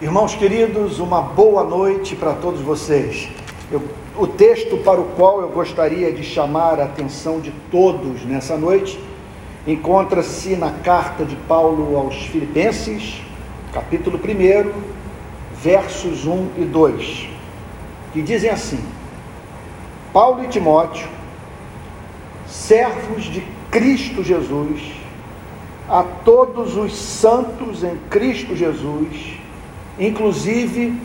Irmãos queridos, uma boa noite para todos vocês. Eu, o texto para o qual eu gostaria de chamar a atenção de todos nessa noite encontra-se na carta de Paulo aos Filipenses, capítulo 1, versos 1 e 2, que dizem assim: Paulo e Timóteo, servos de Cristo Jesus, a todos os santos em Cristo Jesus, inclusive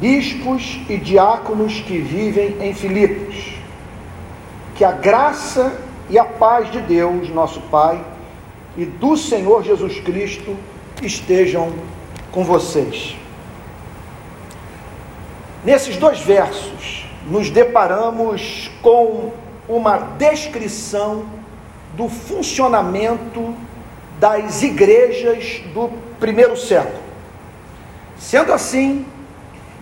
bispos e diáconos que vivem em Filipos. Que a graça e a paz de Deus, nosso Pai, e do Senhor Jesus Cristo estejam com vocês. Nesses dois versos, nos deparamos com uma descrição do funcionamento das igrejas do primeiro século. Sendo assim,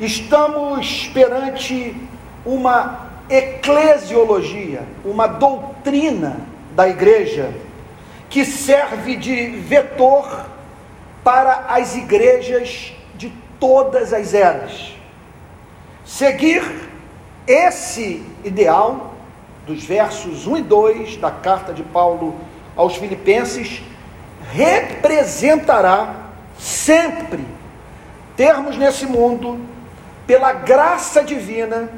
estamos perante uma eclesiologia, uma doutrina da igreja que serve de vetor para as igrejas de todas as eras. Seguir esse ideal dos versos 1 e 2 da carta de Paulo aos Filipenses representará sempre termos nesse mundo, pela graça divina,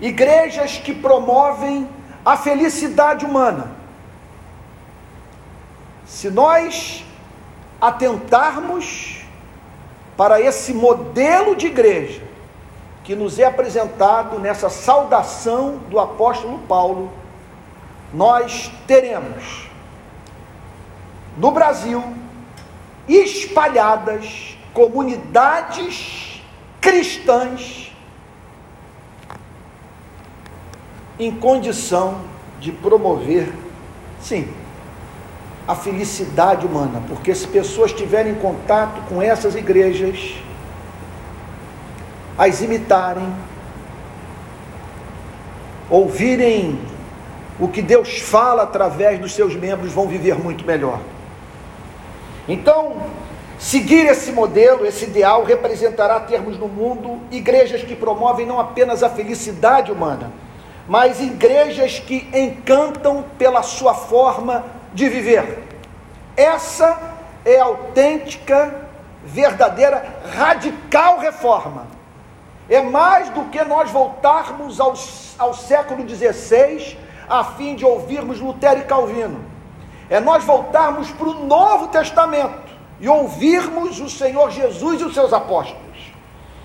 igrejas que promovem a felicidade humana. Se nós atentarmos para esse modelo de igreja que nos é apresentado nessa saudação do apóstolo Paulo, nós teremos no Brasil espalhadas comunidades cristãs em condição de promover, sim, a felicidade humana, porque se pessoas tiverem contato com essas igrejas, as imitarem, ouvirem o que Deus fala através dos seus membros, vão viver muito melhor. Então, Seguir esse modelo, esse ideal, representará termos no mundo igrejas que promovem não apenas a felicidade humana, mas igrejas que encantam pela sua forma de viver. Essa é autêntica, verdadeira, radical reforma. É mais do que nós voltarmos ao, ao século XVI a fim de ouvirmos Lutero e Calvino. É nós voltarmos para o Novo Testamento e ouvirmos o Senhor Jesus e os seus apóstolos.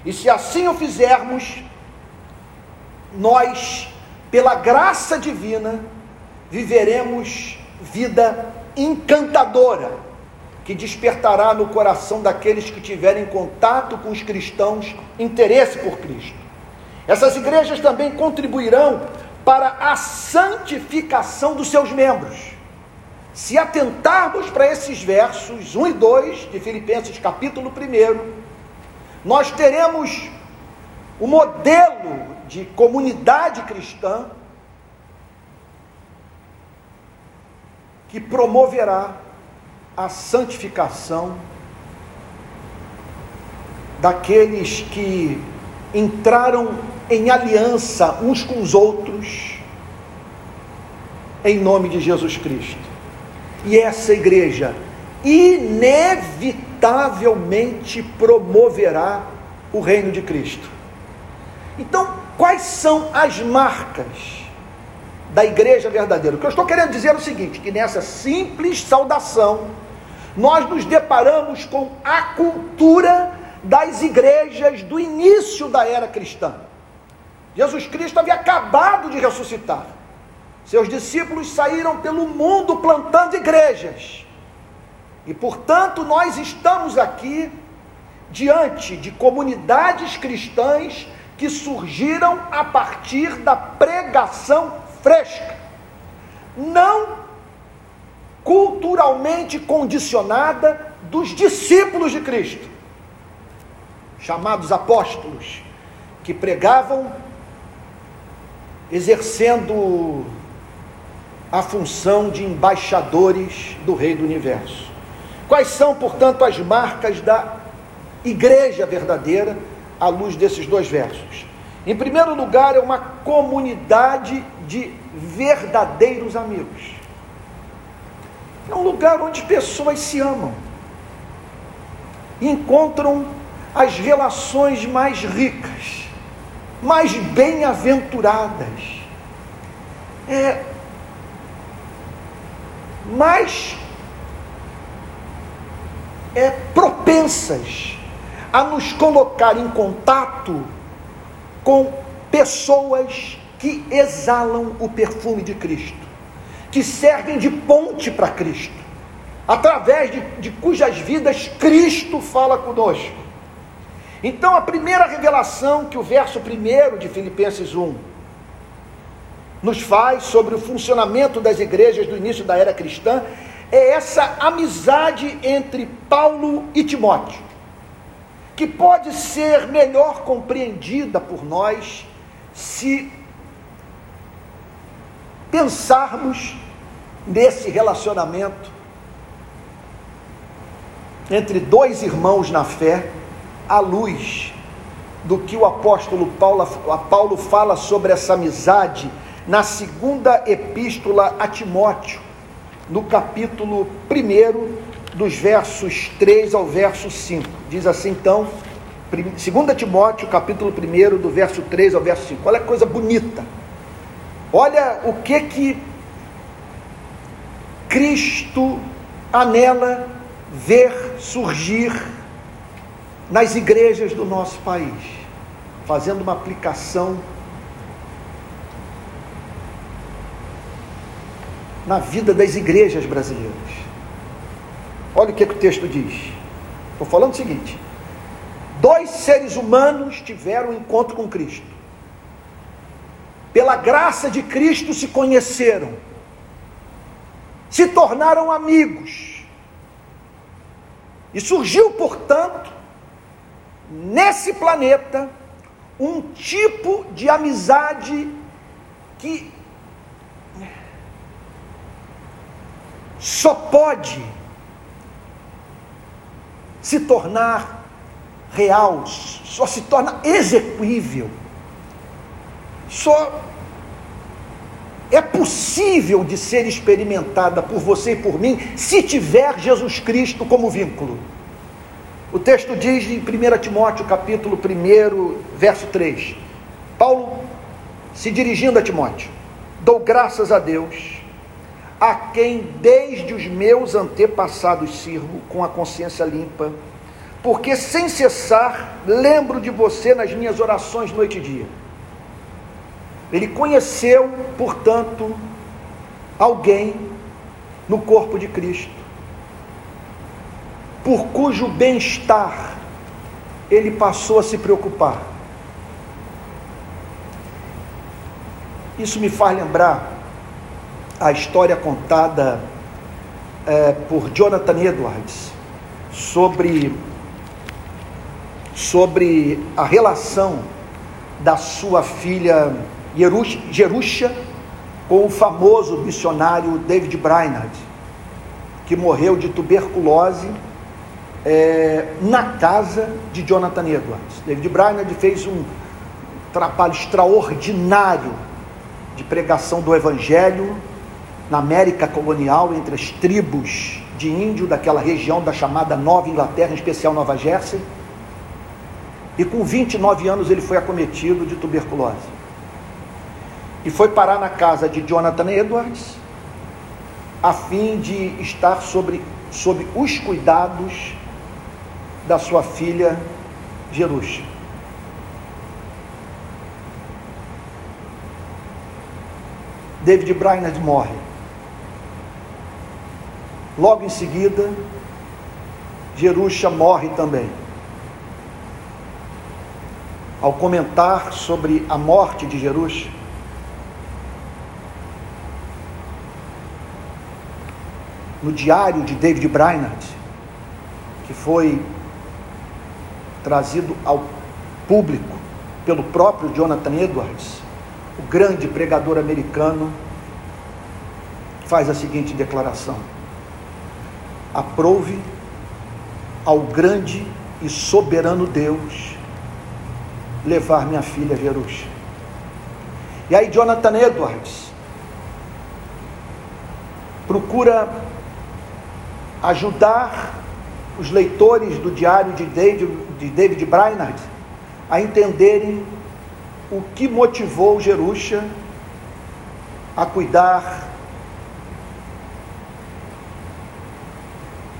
E se assim o fizermos, nós, pela graça divina, viveremos vida encantadora, que despertará no coração daqueles que tiverem contato com os cristãos interesse por Cristo. Essas igrejas também contribuirão para a santificação dos seus membros se atentarmos para esses versos 1 e 2 de Filipenses capítulo 1, nós teremos o modelo de comunidade cristã que promoverá a santificação daqueles que entraram em aliança uns com os outros em nome de Jesus Cristo. E essa igreja inevitavelmente promoverá o reino de Cristo. Então, quais são as marcas da igreja verdadeira? O que eu estou querendo dizer é o seguinte: que nessa simples saudação, nós nos deparamos com a cultura das igrejas do início da era cristã. Jesus Cristo havia acabado de ressuscitar. Seus discípulos saíram pelo mundo plantando igrejas. E portanto, nós estamos aqui diante de comunidades cristãs que surgiram a partir da pregação fresca, não culturalmente condicionada dos discípulos de Cristo, chamados apóstolos, que pregavam exercendo a função de embaixadores do Rei do Universo. Quais são, portanto, as marcas da igreja verdadeira à luz desses dois versos? Em primeiro lugar, é uma comunidade de verdadeiros amigos. É um lugar onde pessoas se amam, encontram as relações mais ricas, mais bem-aventuradas, é, mais é, propensas a nos colocar em contato com pessoas que exalam o perfume de Cristo, que servem de ponte para Cristo, através de, de cujas vidas Cristo fala conosco. Então, a primeira revelação que o verso 1 de Filipenses 1 nos faz sobre o funcionamento das igrejas do início da era cristã é essa amizade entre Paulo e Timóteo, que pode ser melhor compreendida por nós se pensarmos nesse relacionamento entre dois irmãos na fé, à luz do que o apóstolo Paulo, Paulo fala sobre essa amizade na segunda epístola a Timóteo, no capítulo 1, dos versos 3 ao verso 5. Diz assim então, 2 Timóteo, capítulo 1, do verso 3 ao verso 5. Olha que coisa bonita. Olha o que que Cristo anela ver surgir nas igrejas do nosso país, fazendo uma aplicação na vida das igrejas brasileiras. Olha o que, que o texto diz. Estou falando o seguinte: dois seres humanos tiveram um encontro com Cristo. Pela graça de Cristo se conheceram, se tornaram amigos. E surgiu, portanto, nesse planeta, um tipo de amizade que só pode se tornar real, só se torna execuível, só é possível de ser experimentada por você e por mim se tiver Jesus Cristo como vínculo. O texto diz em 1 Timóteo, capítulo 1, verso 3. Paulo, se dirigindo a Timóteo, dou graças a Deus a quem desde os meus antepassados sirvo com a consciência limpa, porque sem cessar lembro de você nas minhas orações noite e dia. Ele conheceu, portanto, alguém no corpo de Cristo, por cujo bem-estar ele passou a se preocupar. Isso me faz lembrar a história contada é, por Jonathan Edwards sobre, sobre a relação da sua filha Jerusha com o famoso missionário David Brainerd, que morreu de tuberculose é, na casa de Jonathan Edwards. David Brainerd fez um trabalho extraordinário de pregação do Evangelho na América colonial, entre as tribos de índio daquela região da chamada Nova Inglaterra, em especial Nova Jersey. E com 29 anos ele foi acometido de tuberculose. E foi parar na casa de Jonathan Edwards, a fim de estar sobre, sob os cuidados da sua filha Jerusha. David Brainerd morre. Logo em seguida, Jerusha morre também. Ao comentar sobre a morte de Jerusha, no diário de David Brainerd, que foi trazido ao público pelo próprio Jonathan Edwards, o grande pregador americano, faz a seguinte declaração: aprouve ao grande e soberano Deus levar minha filha a Jerusalém. E aí Jonathan Edwards procura ajudar os leitores do diário de David, de David Brainerd a entenderem o que motivou Jerusha a cuidar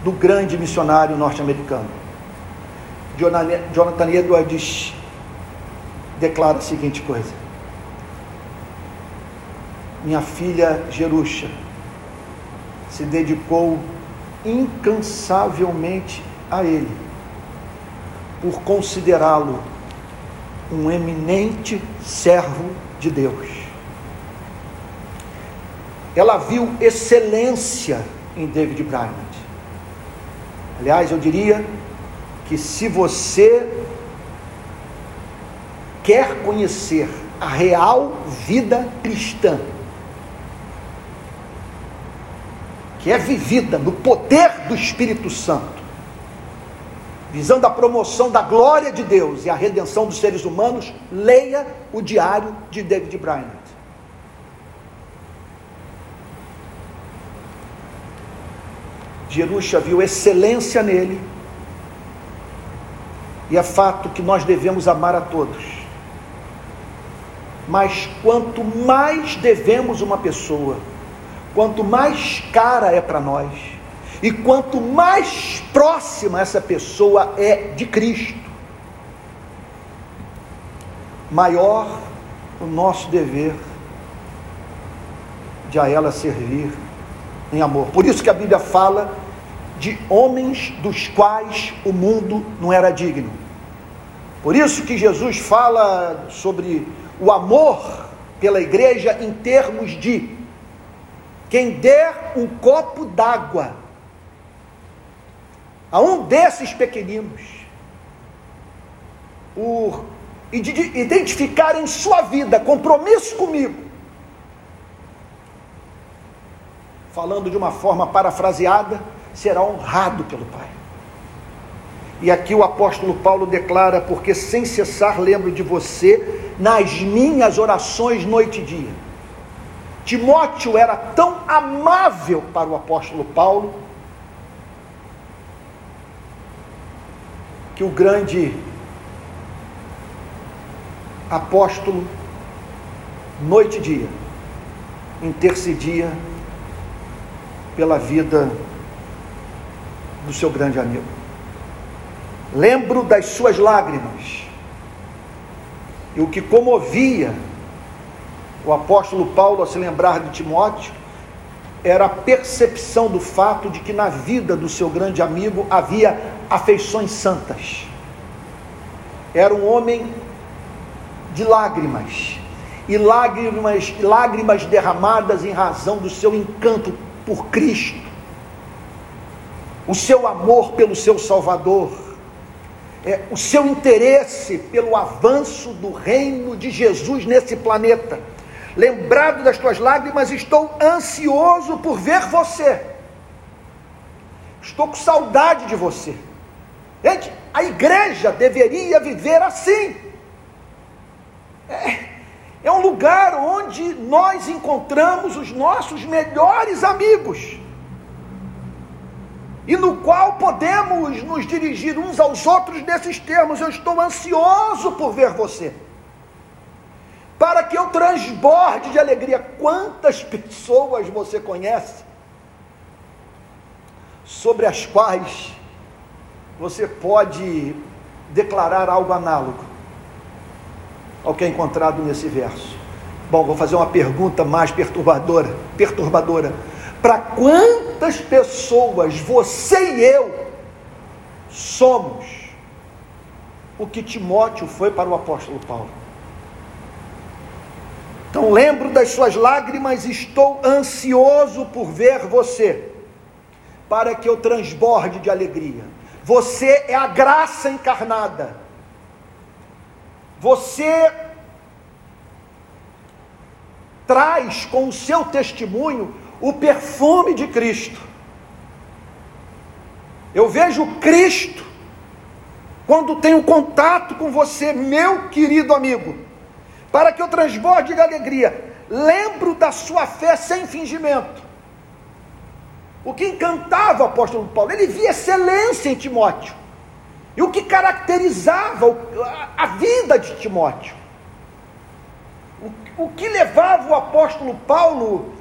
do grande missionário norte-americano. Jonathan Edwards declara a seguinte coisa: Minha filha Jerusha se dedicou incansavelmente a ele, por considerá-lo um eminente servo de Deus. Ela viu excelência em David Bryant. Aliás, eu diria que se você quer conhecer a real vida cristã, que é vivida no poder do Espírito Santo, visando a promoção da glória de Deus e a redenção dos seres humanos, leia o diário de David Bryant. Jerusha viu excelência nele, e é fato que nós devemos amar a todos. Mas quanto mais devemos uma pessoa, quanto mais cara é para nós, e quanto mais próxima essa pessoa é de Cristo, maior o nosso dever de a ela servir em amor. Por isso que a Bíblia fala de homens dos quais o mundo não era digno. Por isso que Jesus fala sobre o amor pela igreja em termos de quem der um copo d'água a um desses pequeninos, por identificar em sua vida compromisso comigo, falando de uma forma parafraseada, será honrado pelo Pai. E aqui o apóstolo Paulo declara: Porque sem cessar lembro de você nas minhas orações noite e dia. Timóteo era tão amável para o apóstolo Paulo que o grande apóstolo, noite e dia, intercedia pela vida do seu grande amigo. Lembro das suas lágrimas. E o que comovia o apóstolo Paulo a se lembrar de Timóteo era a percepção do fato de que na vida do seu grande amigo havia afeições santas. Era um homem de lágrimas, e lágrimas, lágrimas derramadas em razão do seu encanto por Cristo, o seu amor pelo seu Salvador, é, o seu interesse pelo avanço do reino de Jesus nesse planeta. Lembrado das tuas lágrimas, estou ansioso por ver você. Estou com saudade de você. Gente, a igreja deveria viver assim. É, é um lugar onde nós encontramos os nossos melhores amigos e no qual podemos nos dirigir uns aos outros nesses termos: Eu estou ansioso por ver você para que eu transborde de alegria. Quantas pessoas você conhece sobre as quais você pode declarar algo análogo ao que é encontrado nesse verso? Bom, vou fazer uma pergunta mais perturbadora, perturbadora. Para quantas pessoas você e eu somos o que Timóteo foi para o apóstolo Paulo? Então lembro das suas lágrimas, estou ansioso por ver você, para que eu transborde de alegria. Você é a graça encarnada. Você traz com o seu testemunho o perfume de Cristo. Eu vejo Cristo quando tenho contato com você, meu querido amigo, para que eu transborde de alegria, lembro da sua fé sem fingimento. O que encantava o apóstolo Paulo, ele via excelência em Timóteo. E o que caracterizava a vida de Timóteo. O, que levava o apóstolo Paulo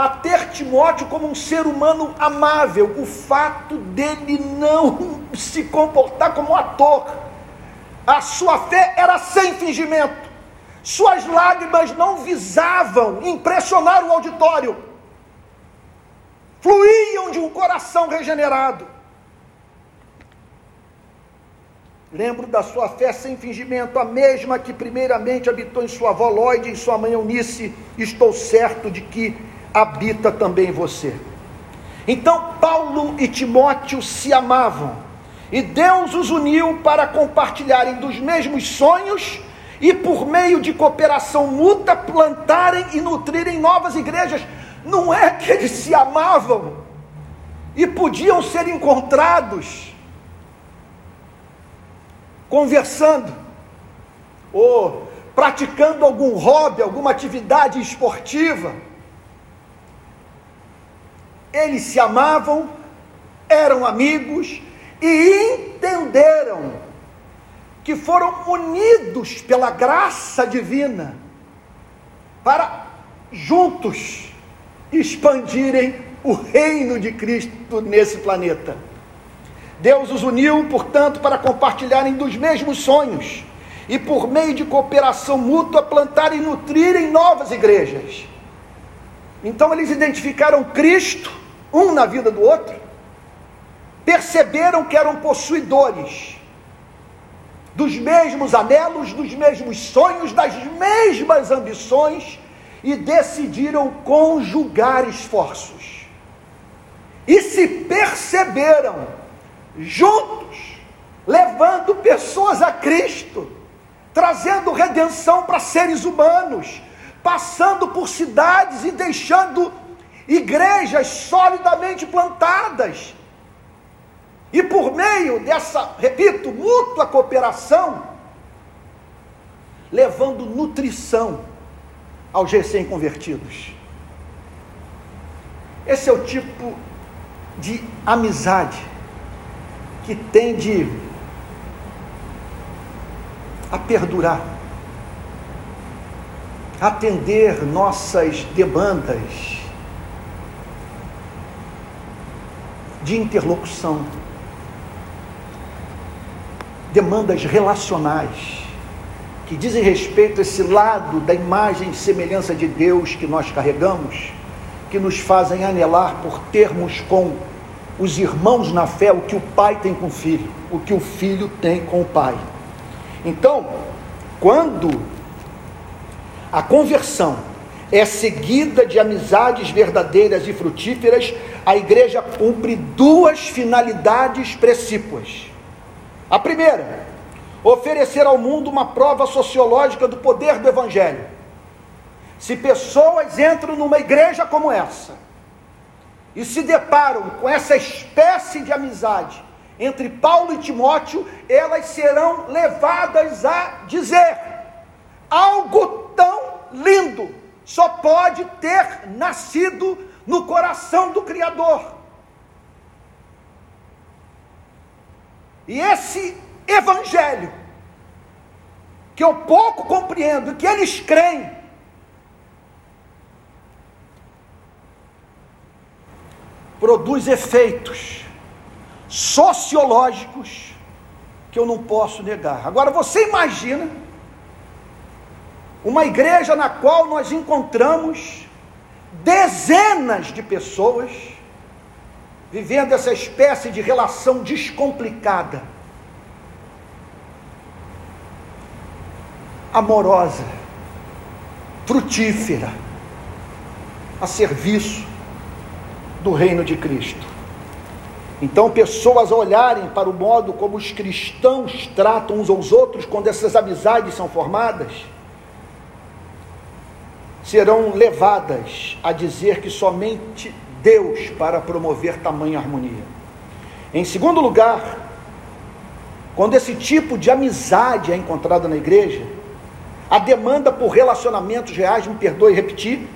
a ter Timóteo como um ser humano amável, o fato dele não se comportar como um ator. A sua fé era sem fingimento. Suas lágrimas não visavam impressionar o auditório, fluíam de um coração regenerado. Lembro da sua fé sem fingimento, a mesma que primeiramente habitou em sua avó Lloyd e em sua mãe Eunice, estou certo de que habita também em você. Então Paulo e Timóteo se amavam, e Deus os uniu para compartilharem dos mesmos sonhos e por meio de cooperação mútua plantarem e nutrirem novas igrejas. Não é que eles se amavam e podiam ser encontrados conversando ou praticando algum hobby, alguma atividade esportiva. Eles se amavam, eram amigos e entenderam que foram unidos pela graça divina para juntos expandirem o reino de Cristo nesse planeta. Deus os uniu, portanto, para compartilharem dos mesmos sonhos e, por meio de cooperação mútua, plantar e nutrirem novas igrejas. Então, eles identificaram Cristo, um na vida do outro, perceberam que eram possuidores dos mesmos anelos, dos mesmos sonhos, das mesmas ambições e decidiram conjugar esforços. E se perceberam juntos, levando pessoas a Cristo, trazendo redenção para seres humanos, passando por cidades e deixando igrejas solidamente plantadas e por meio dessa, repito, mútua cooperação, levando nutrição aos recém-convertidos. Esse é o tipo de amizade que tende a perdurar, atender nossas demandas de interlocução demandas relacionais, que dizem respeito a esse lado da imagem e semelhança de Deus que nós carregamos, que nos fazem anelar por termos com os irmãos na fé o que o pai tem com o filho, o que o filho tem com o pai. Então, quando a conversão é seguida de amizades verdadeiras e frutíferas, a igreja cumpre duas finalidades precípuas. A primeira, oferecer ao mundo uma prova sociológica do poder do Evangelho. Se pessoas entram numa igreja como essa e se deparam com essa espécie de amizade entre Paulo e Timóteo, elas serão levadas a dizer: algo tão lindo só pode ter nascido no coração do Criador. E esse evangelho, que eu pouco compreendo, que eles creem, produz efeitos sociológicos que eu não posso negar. Agora você imagina uma igreja na qual nós encontramos dezenas de pessoas vivendo essa espécie de relação descomplicada, amorosa, frutífera, a serviço do reino de Cristo. Então, pessoas olharem para o modo como os cristãos tratam uns aos outros quando essas amizades são formadas, serão levadas a dizer que somente Deus para promover tamanha harmonia. Em segundo lugar, quando esse tipo de amizade é encontrada na igreja, a demanda por relacionamentos reais, me perdoe repetir,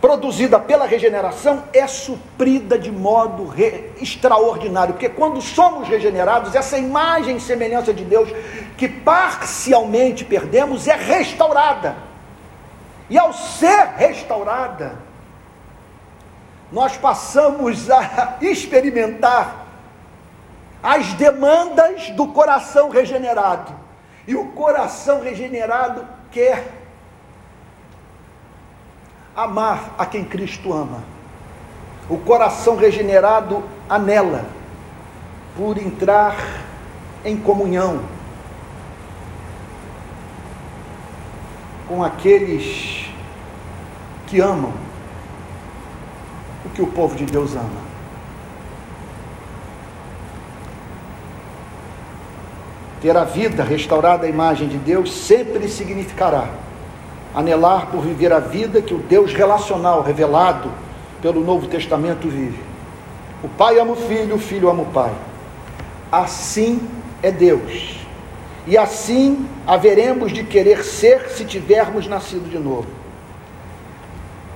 produzida pela regeneração é suprida de modo re... extraordinário, porque quando somos regenerados, essa imagem e semelhança de Deus que parcialmente perdemos é restaurada. E ao ser restaurada, nós passamos a experimentar as demandas do coração regenerado. E o coração regenerado quer amar a quem Cristo ama. O coração regenerado anela por entrar em comunhão com aqueles que amam o que o povo de Deus ama. Ter a vida restaurada à imagem de Deus sempre significará anelar por viver a vida que o Deus relacional revelado pelo Novo Testamento vive. O pai ama o filho, o filho ama o pai. Assim é Deus. E assim haveremos de querer ser se tivermos nascido de novo.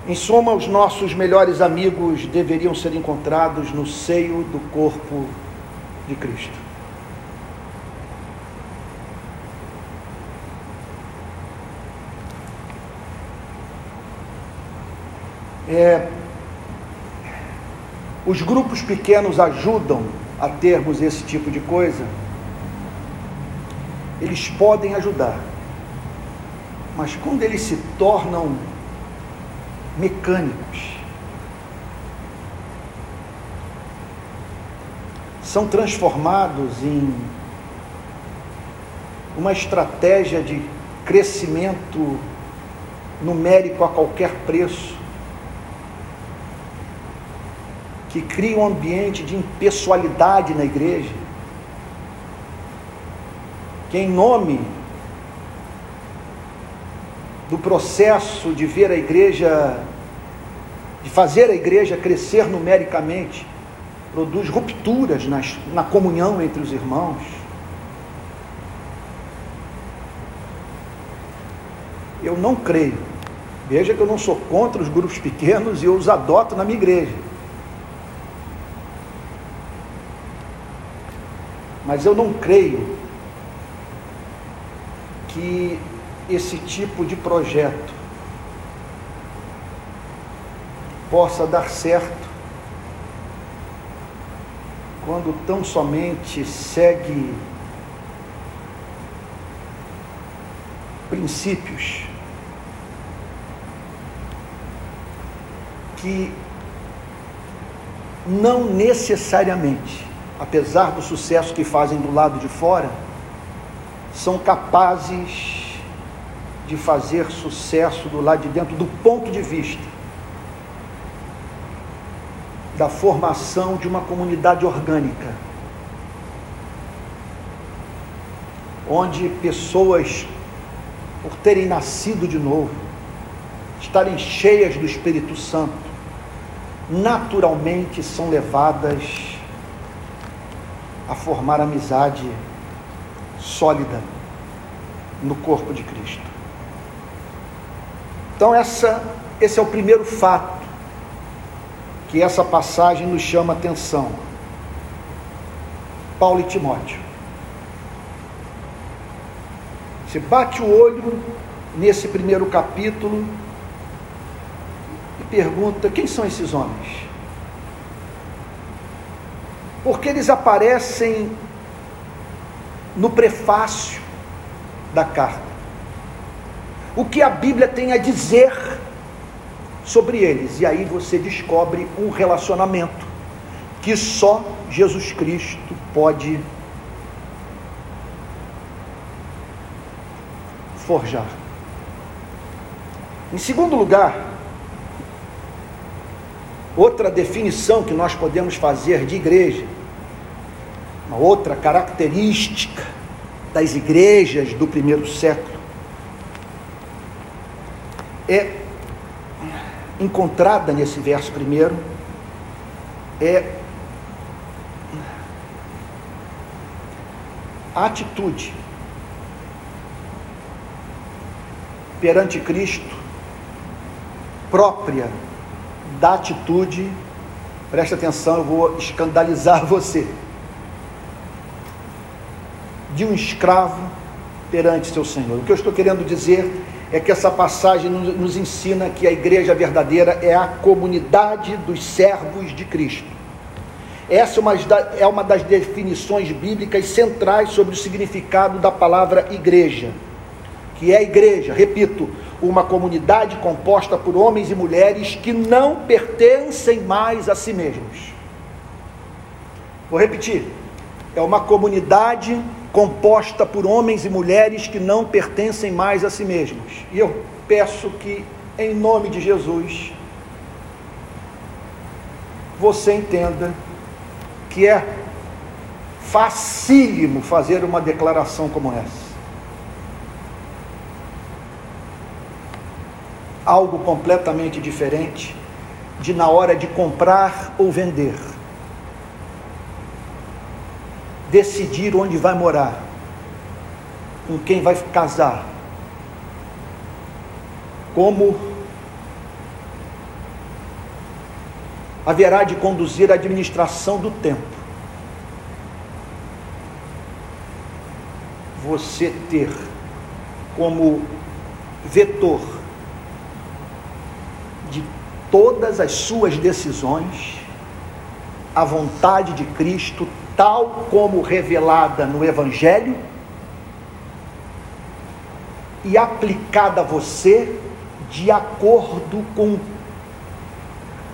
Em suma, os nossos melhores amigos deveriam ser encontrados no seio do corpo de Cristo. É, os grupos pequenos ajudam a termos esse tipo de coisa? Eles podem ajudar, mas quando eles se tornam mecânicos, são transformados em uma estratégia de crescimento numérico a qualquer preço, que cria um ambiente de impessoalidade na igreja, que em nome do processo de ver a igreja, de fazer a igreja crescer numericamente, produz rupturas nas, na comunhão entre os irmãos. Eu não creio. Veja que eu não sou contra os grupos pequenos e eu os adoto na minha igreja. Mas eu não creio que esse tipo de projeto possa dar certo quando tão somente segue princípios que não necessariamente apesar do sucesso que fazem do lado de fora, são capazes de fazer sucesso do lado de dentro, do ponto de vista da formação de uma comunidade orgânica, onde pessoas, por terem nascido de novo, estarem cheias do Espírito Santo, naturalmente são levadas a formar amizade sólida no corpo de Cristo. Então essa, esse é o primeiro fato que essa passagem nos chama atenção. Paulo e Timóteo. Você bate o olho nesse primeiro capítulo e pergunta: quem são esses homens? porque eles aparecem no prefácio da carta. O que a Bíblia tem a dizer sobre eles, e aí você descobre um relacionamento que só Jesus Cristo pode forjar. Em segundo lugar, Outra definição que nós podemos fazer de igreja, uma outra característica das igrejas do primeiro século, é encontrada nesse verso primeiro, é atitude perante Cristo própria da atitude, preste atenção, eu vou escandalizar você, de um escravo perante seu Senhor. O que eu estou querendo dizer é que essa passagem nos ensina que a igreja verdadeira é a comunidade dos servos de Cristo. Essa é uma das definições bíblicas centrais sobre o significado da palavra igreja, que é a igreja, repito, uma comunidade composta por homens e mulheres que não pertencem mais a si mesmos. Vou repetir: é uma comunidade composta por homens e mulheres que não pertencem mais a si mesmos. E eu peço que, em nome de Jesus, você entenda que é facílimo fazer uma declaração como essa. Algo completamente diferente de na hora de comprar ou vender decidir onde vai morar, com quem vai casar, como haverá de conduzir a administração do tempo. Você ter como vetor de todas as suas decisões a vontade de Cristo tal como revelada no Evangelho e aplicada a você de acordo com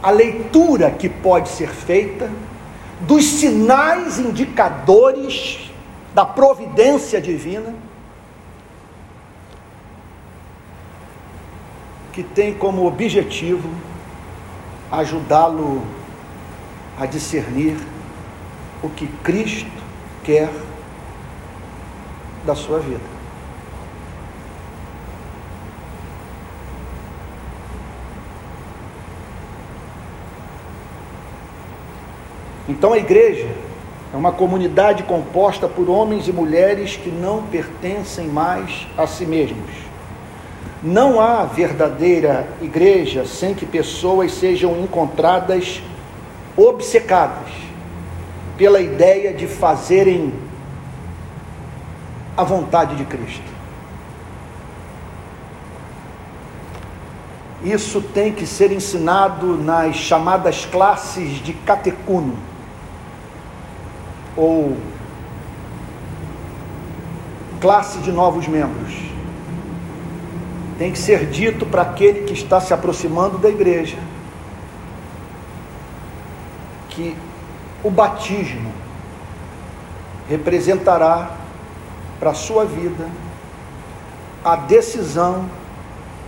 a leitura que pode ser feita dos sinais indicadores da providência divina que tem como objetivo ajudá-lo a discernir o que Cristo quer da sua vida. Então a igreja é uma comunidade composta por homens e mulheres que não pertencem mais a si mesmos. Não há verdadeira igreja sem que pessoas sejam encontradas obcecadas pela ideia de fazerem a vontade de Cristo. Isso tem que ser ensinado nas chamadas classes de catecuno, ou classe de novos membros. Tem que ser dito para aquele que está se aproximando da igreja que o batismo representará para a sua vida a decisão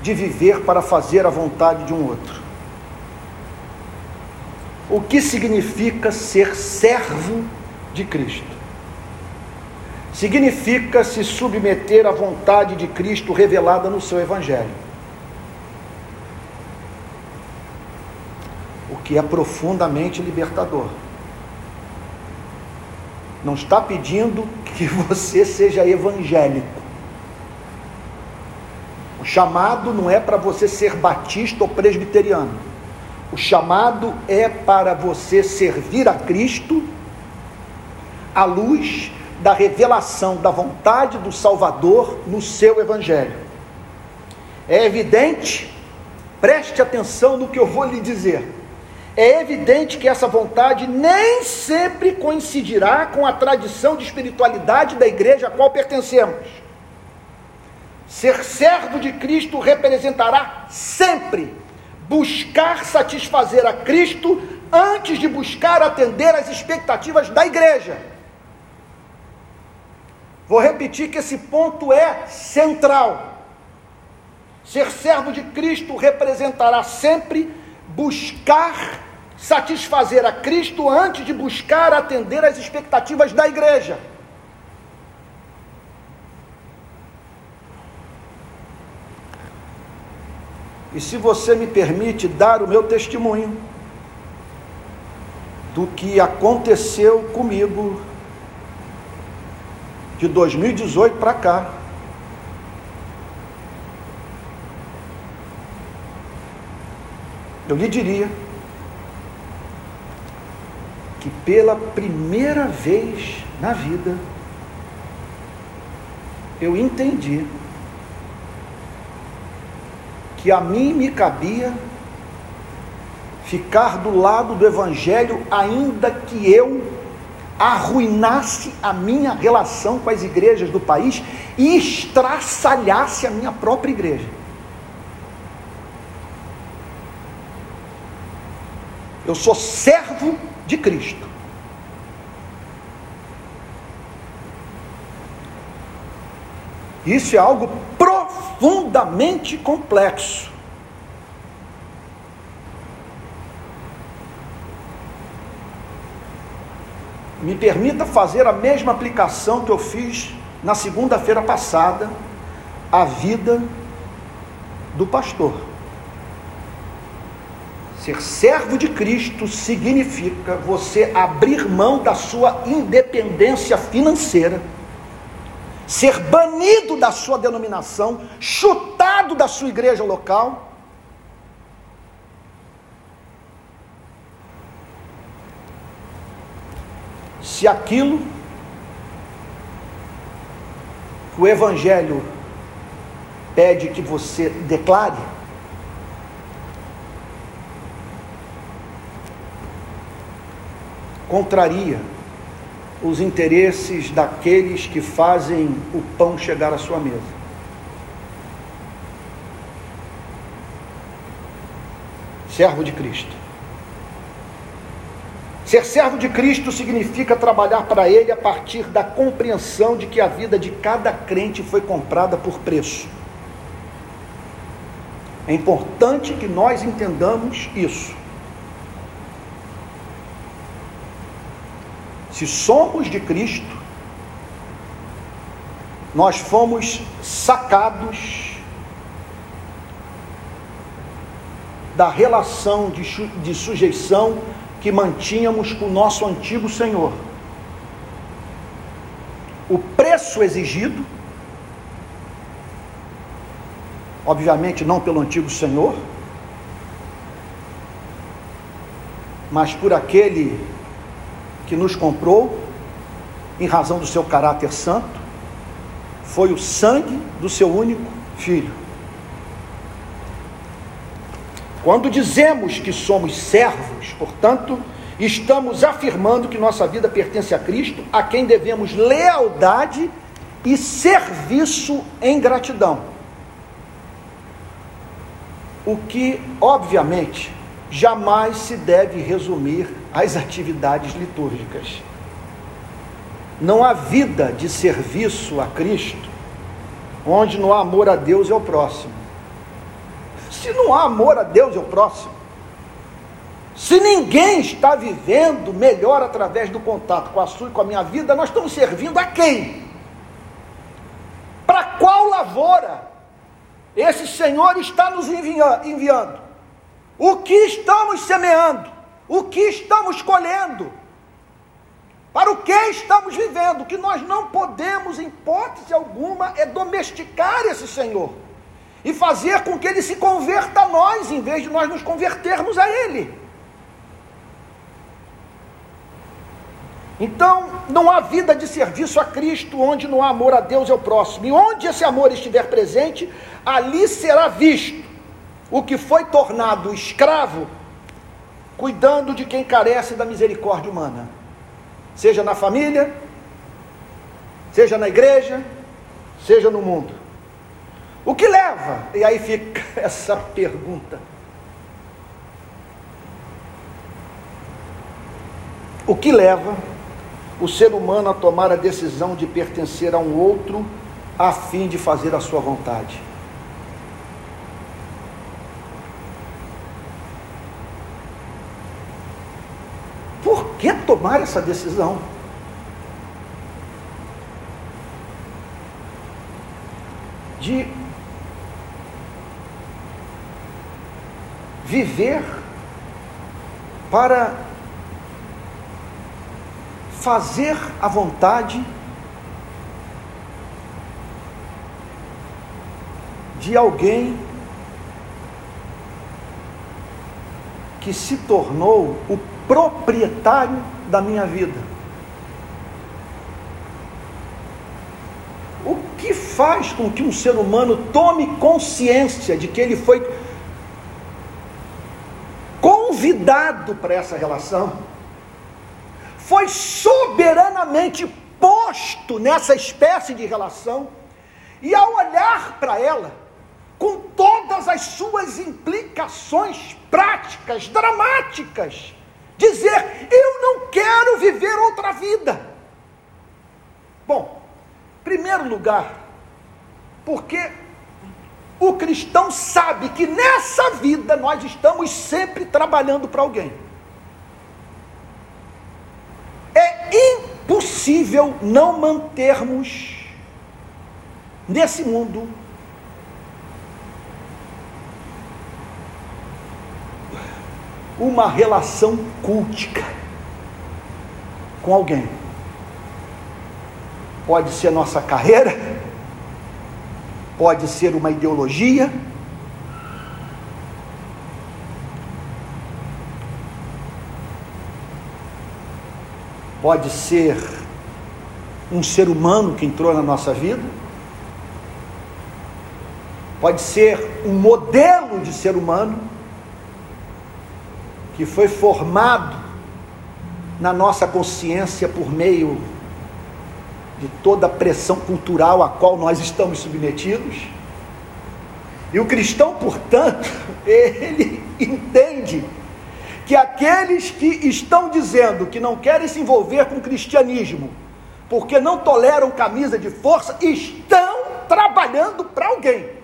de viver para fazer a vontade de um outro. O que significa ser servo de Cristo? Significa se submeter à vontade de Cristo revelada no seu Evangelho. O que é profundamente libertador não está pedindo que você seja evangélico. O chamado não é para você ser batista ou presbiteriano. O chamado é para você servir a Cristo à luz da revelação da vontade do Salvador no seu Evangelho. É evidente, preste atenção no que eu vou lhe dizer é evidente que essa vontade nem sempre coincidirá com a tradição de espiritualidade da igreja a qual pertencemos. Ser servo de Cristo representará sempre buscar satisfazer a Cristo antes de buscar atender às expectativas da igreja. Vou repetir que esse ponto é central. Ser servo de Cristo representará sempre buscar satisfazer a Cristo antes de buscar atender às expectativas da igreja. E se você me permite dar o meu testemunho do que aconteceu comigo de 2018 para cá. Eu lhe diria que pela primeira vez na vida eu entendi que a mim me cabia ficar do lado do Evangelho, ainda que eu arruinasse a minha relação com as igrejas do país e estraçalhasse a minha própria igreja. Eu sou servo de Cristo. Isso é algo profundamente complexo. Me permita fazer a mesma aplicação que eu fiz na segunda-feira passada à vida do pastor. Ser servo de Cristo significa você abrir mão da sua independência financeira ser banido da sua denominação, chutado da sua igreja local. Se aquilo que o Evangelho pede que você declare, contraria os interesses daqueles que fazem o pão chegar à sua mesa. Servo de Cristo. Ser servo de Cristo significa trabalhar para Ele a partir da compreensão de que a vida de cada crente foi comprada por preço. É importante que nós entendamos isso. Se somos de Cristo, nós fomos sacados da relação de, de sujeição que mantínhamos com o nosso antigo Senhor. O preço exigido, obviamente não pelo antigo Senhor, mas por aquele que nos comprou, em razão do seu caráter santo, foi o sangue do seu único filho. Quando dizemos que somos servos, portanto, estamos afirmando que nossa vida pertence a Cristo, a quem devemos lealdade e serviço em gratidão. O que, obviamente, jamais se deve resumir às atividades litúrgicas. Não há vida de serviço a Cristo onde não há amor a Deus e ao próximo. Se não há amor a Deus e ao próximo, se ninguém está vivendo melhor através do contato com a sua e com a minha vida, nós estamos servindo a quem? Para qual lavoura esse Senhor está nos enviando? O que estamos semeando? O que estamos colhendo? Para o que estamos vivendo? Que nós não podemos, em hipótese alguma, é domesticar esse Senhor e fazer com que ele se converta a nós, em vez de nós nos convertermos a ele. Então, não há vida de serviço a Cristo onde não há amor a Deus e ao próximo. E onde esse amor estiver presente, ali será visto o que foi tornado escravo, cuidando de quem carece da misericórdia humana, seja na família, seja na igreja, seja no mundo. O que leva? E aí fica essa pergunta. O que leva o ser humano a tomar a decisão de pertencer a um outro a fim de fazer a sua vontade? tomar essa decisão. De viver para fazer a vontade de alguém que se tornou o proprietário da minha vida. O que faz com que um ser humano tome consciência de que ele foi convidado para essa relação, foi soberanamente posto nessa espécie de relação, e ao olhar para ela, com todas as suas implicações práticas, dramáticas, dizer: Eu não quero viver outra vida. Bom, primeiro lugar, porque o cristão sabe que nessa vida nós estamos sempre trabalhando para alguém. É impossível não mantermos nesse mundo uma relação cultica com alguém. Pode ser nossa carreira, pode ser uma ideologia, pode ser um ser humano que entrou na nossa vida, pode ser um modelo de ser humano que foi formado na nossa consciência por meio de toda a pressão cultural a qual nós estamos submetidos. E o cristão, portanto, ele entende que aqueles que estão dizendo que não querem se envolver com o cristianismo, porque não toleram camisa de força, estão trabalhando para alguém.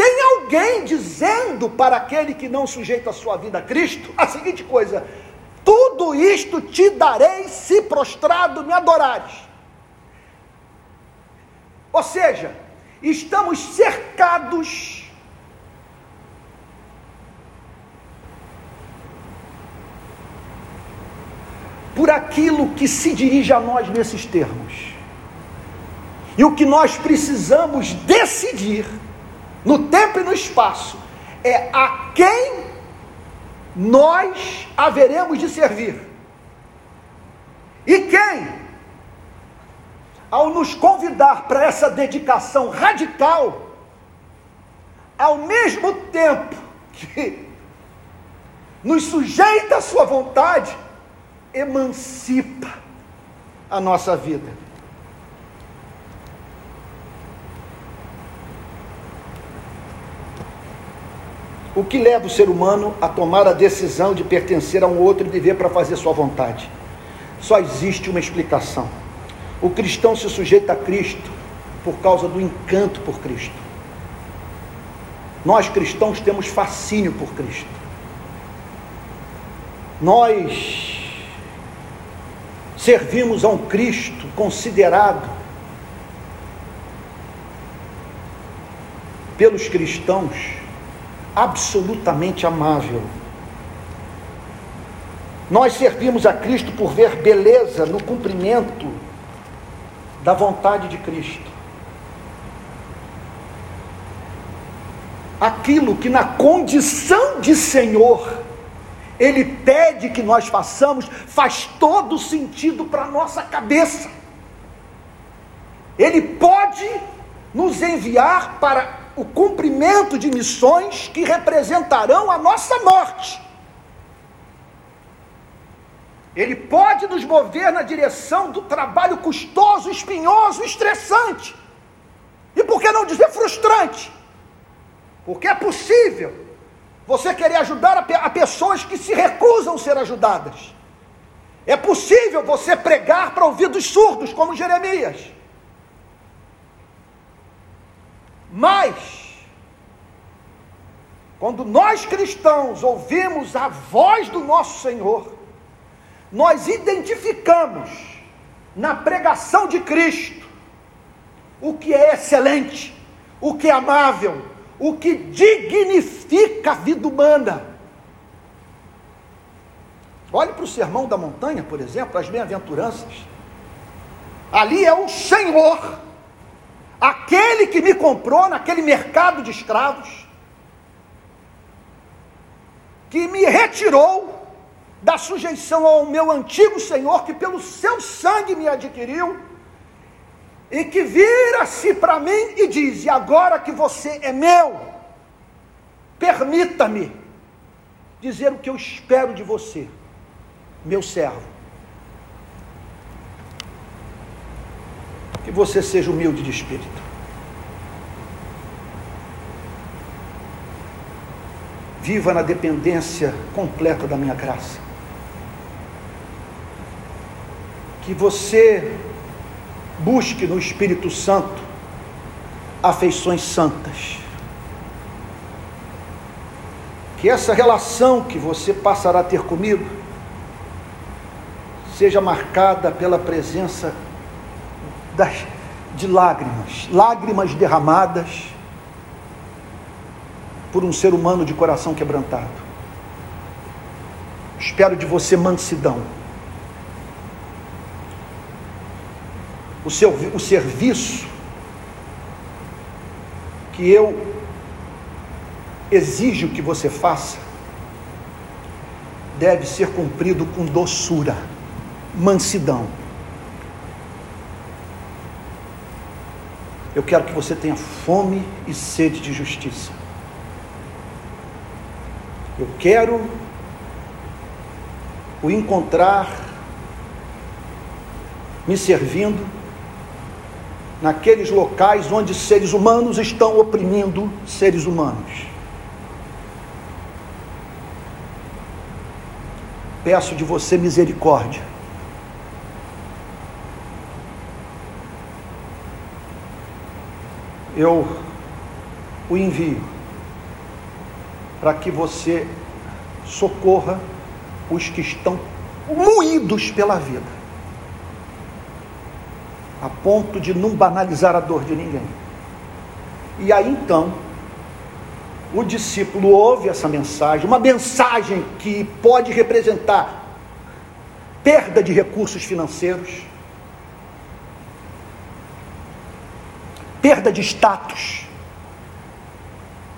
Tem alguém dizendo para aquele que não sujeita a sua vida a Cristo a seguinte coisa: tudo isto te darei se prostrado me adorares. Ou seja, estamos cercados por aquilo que se dirige a nós nesses termos. E o que nós precisamos decidir no tempo e no espaço, é a quem nós haveremos de servir. E quem, ao nos convidar para essa dedicação radical, ao mesmo tempo que nos sujeita à sua vontade, emancipa a nossa vida. O que leva o ser humano a tomar a decisão de pertencer a um outro e viver para fazer sua vontade? Só existe uma explicação. O cristão se sujeita a Cristo por causa do encanto por Cristo. Nós cristãos temos fascínio por Cristo. Nós servimos a um Cristo considerado pelos cristãos absolutamente amável. Nós servimos a Cristo por ver beleza no cumprimento da vontade de Cristo. Aquilo que na condição de Senhor, Ele pede que nós façamos, faz todo sentido para nossa cabeça. Ele pode nos enviar para o cumprimento de missões que representarão a nossa morte. Ele pode nos mover na direção do trabalho custoso, espinhoso, estressante. E por que não dizer frustrante? Porque é possível você querer ajudar a, a pessoas que se recusam a ser ajudadas. É possível você pregar para ouvidos surdos, como Jeremias. Mas, quando nós cristãos ouvimos a voz do nosso Senhor, nós identificamos na pregação de Cristo o que é excelente, o que é amável, o que dignifica a vida humana. Olhe para o Sermão da Montanha, por exemplo, as bem-aventuranças. Ali é o Senhor aquele que me comprou naquele mercado de escravos, que me retirou da sujeição ao meu antigo Senhor, que pelo seu sangue me adquiriu, e que vira-se para mim e diz: e agora que você é meu, permita-me dizer o que eu espero de você, meu servo. Que você seja humilde de espírito. Viva na dependência completa da minha graça. Que você busque no Espírito Santo afeições santas. Que essa relação que você passará a ter comigo seja marcada pela presença das, de lágrimas, lágrimas derramadas por um ser humano de coração quebrantado. Espero de você mansidão. O, seu, o serviço que eu exijo que você faça deve ser cumprido com doçura, mansidão. Eu quero que você tenha fome e sede de justiça. Eu quero o encontrar me servindo naqueles locais onde seres humanos estão oprimindo seres humanos. Peço de você misericórdia. Eu o envio para que você socorra os que estão moídos pela vida, a ponto de não banalizar a dor de ninguém. E aí então, o discípulo ouve essa mensagem, uma mensagem que pode representar perda de recursos financeiros, perda de status,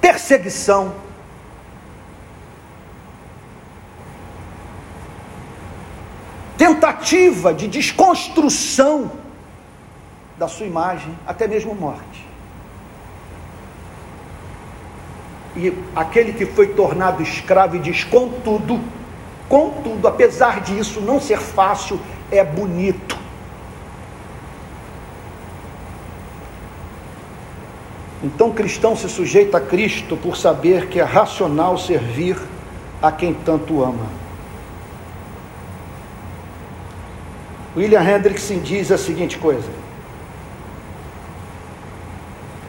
perseguição, tentativa de desconstrução da sua imagem, até mesmo morte. E aquele que foi tornado escravo e diz: contudo, contudo, apesar disso não ser fácil, é bonito. Então, cristão se sujeita a Cristo por saber que é racional servir a quem tanto ama. William Hendrickson diz a seguinte coisa: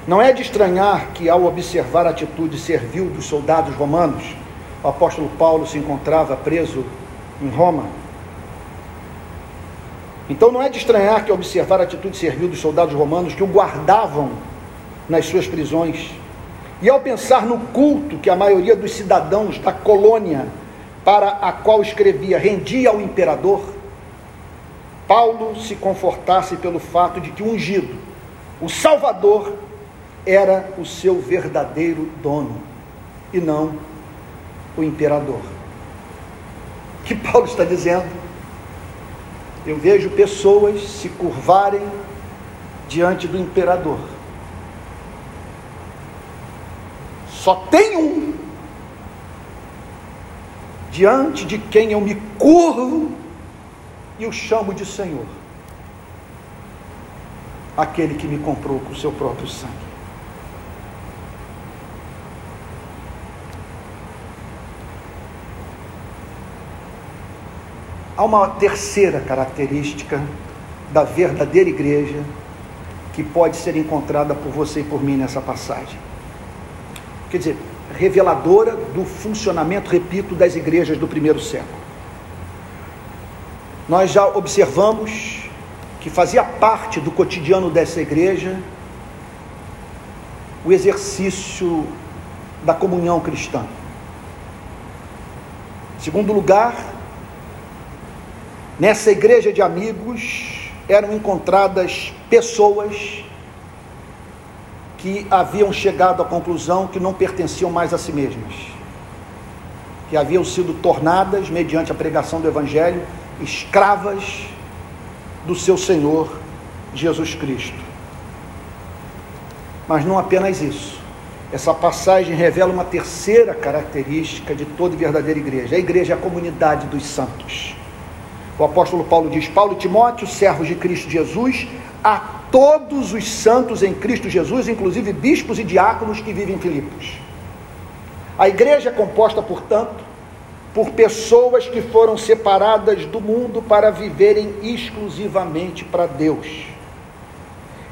Não é de estranhar que, ao observar a atitude servil dos soldados romanos, o apóstolo Paulo se encontrava preso em Roma. Então, não é de estranhar que, ao observar a atitude servil dos soldados romanos que o guardavam nas suas prisões, e ao pensar no culto que a maioria dos cidadãos da colônia para a qual escrevia rendia ao imperador, Paulo se confortasse pelo fato de que o ungido, o Salvador, era o seu verdadeiro dono e não o imperador. O que Paulo está dizendo? Eu vejo pessoas se curvarem diante do imperador. Só tem um diante de quem eu me curvo e o chamo de Senhor. Aquele que me comprou com o seu próprio sangue. Há uma terceira característica da verdadeira igreja que pode ser encontrada por você e por mim nessa passagem. Quer dizer, reveladora do funcionamento, repito, das igrejas do primeiro século nós já observamos que fazia parte do cotidiano dessa igreja o exercício da comunhão cristã. Segundo lugar, nessa igreja de amigos eram encontradas pessoas que haviam chegado à conclusão que não pertenciam mais a si mesmas, que haviam sido tornadas, mediante a pregação do Evangelho, escravas do seu Senhor Jesus Cristo. Mas não apenas isso. Essa passagem revela uma terceira característica de toda verdadeira igreja. A igreja é a comunidade dos santos. O apóstolo Paulo diz: Paulo e Timóteo, servos de Cristo Jesus, a todos os santos em Cristo Jesus, inclusive bispos e diáconos que vivem em Filipos. A igreja é composta, portanto, por pessoas que foram separadas do mundo para viverem exclusivamente para Deus.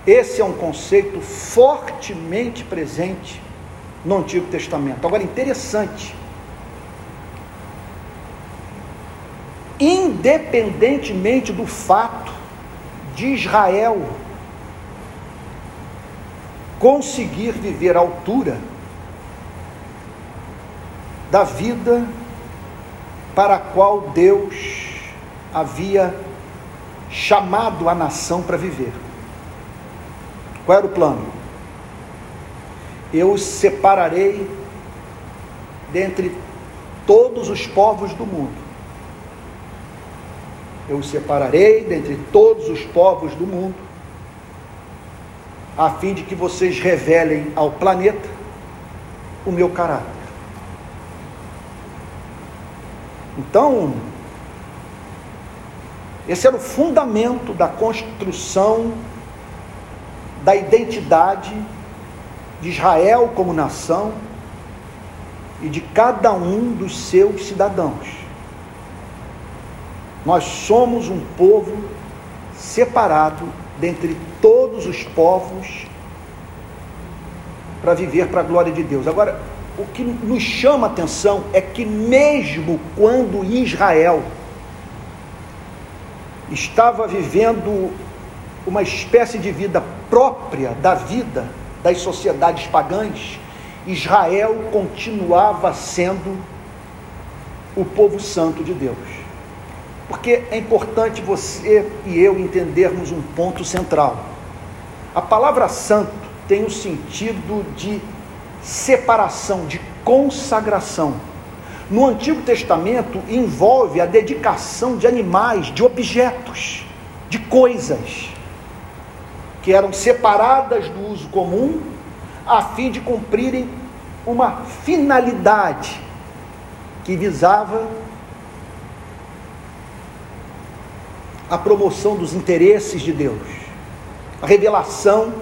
Esse é um conceito fortemente presente no Antigo Testamento. Agora, interessante. Independentemente do fato de Israel conseguir viver à altura da vida para a qual Deus havia chamado a nação para viver. Qual era o plano? Eu os separarei dentre todos os povos do mundo. Eu os separarei dentre todos os povos do mundo, a fim de que vocês revelem ao planeta o meu caráter. Então, esse era o fundamento da construção da identidade de Israel como nação e de cada um dos seus cidadãos. Nós somos um povo separado dentre todos os povos para viver para a glória de Deus. Agora, o que nos chama a atenção é que, mesmo quando Israel estava vivendo uma espécie de vida própria da vida das sociedades pagãs, Israel continuava sendo o povo santo de Deus. Porque é importante você e eu entendermos um ponto central. A palavra santo tem o sentido de separação, de consagração. No Antigo Testamento envolve a dedicação de animais, de objetos, de coisas que eram separadas do uso comum a fim de cumprirem uma finalidade que visava a promoção dos interesses de Deus, a revelação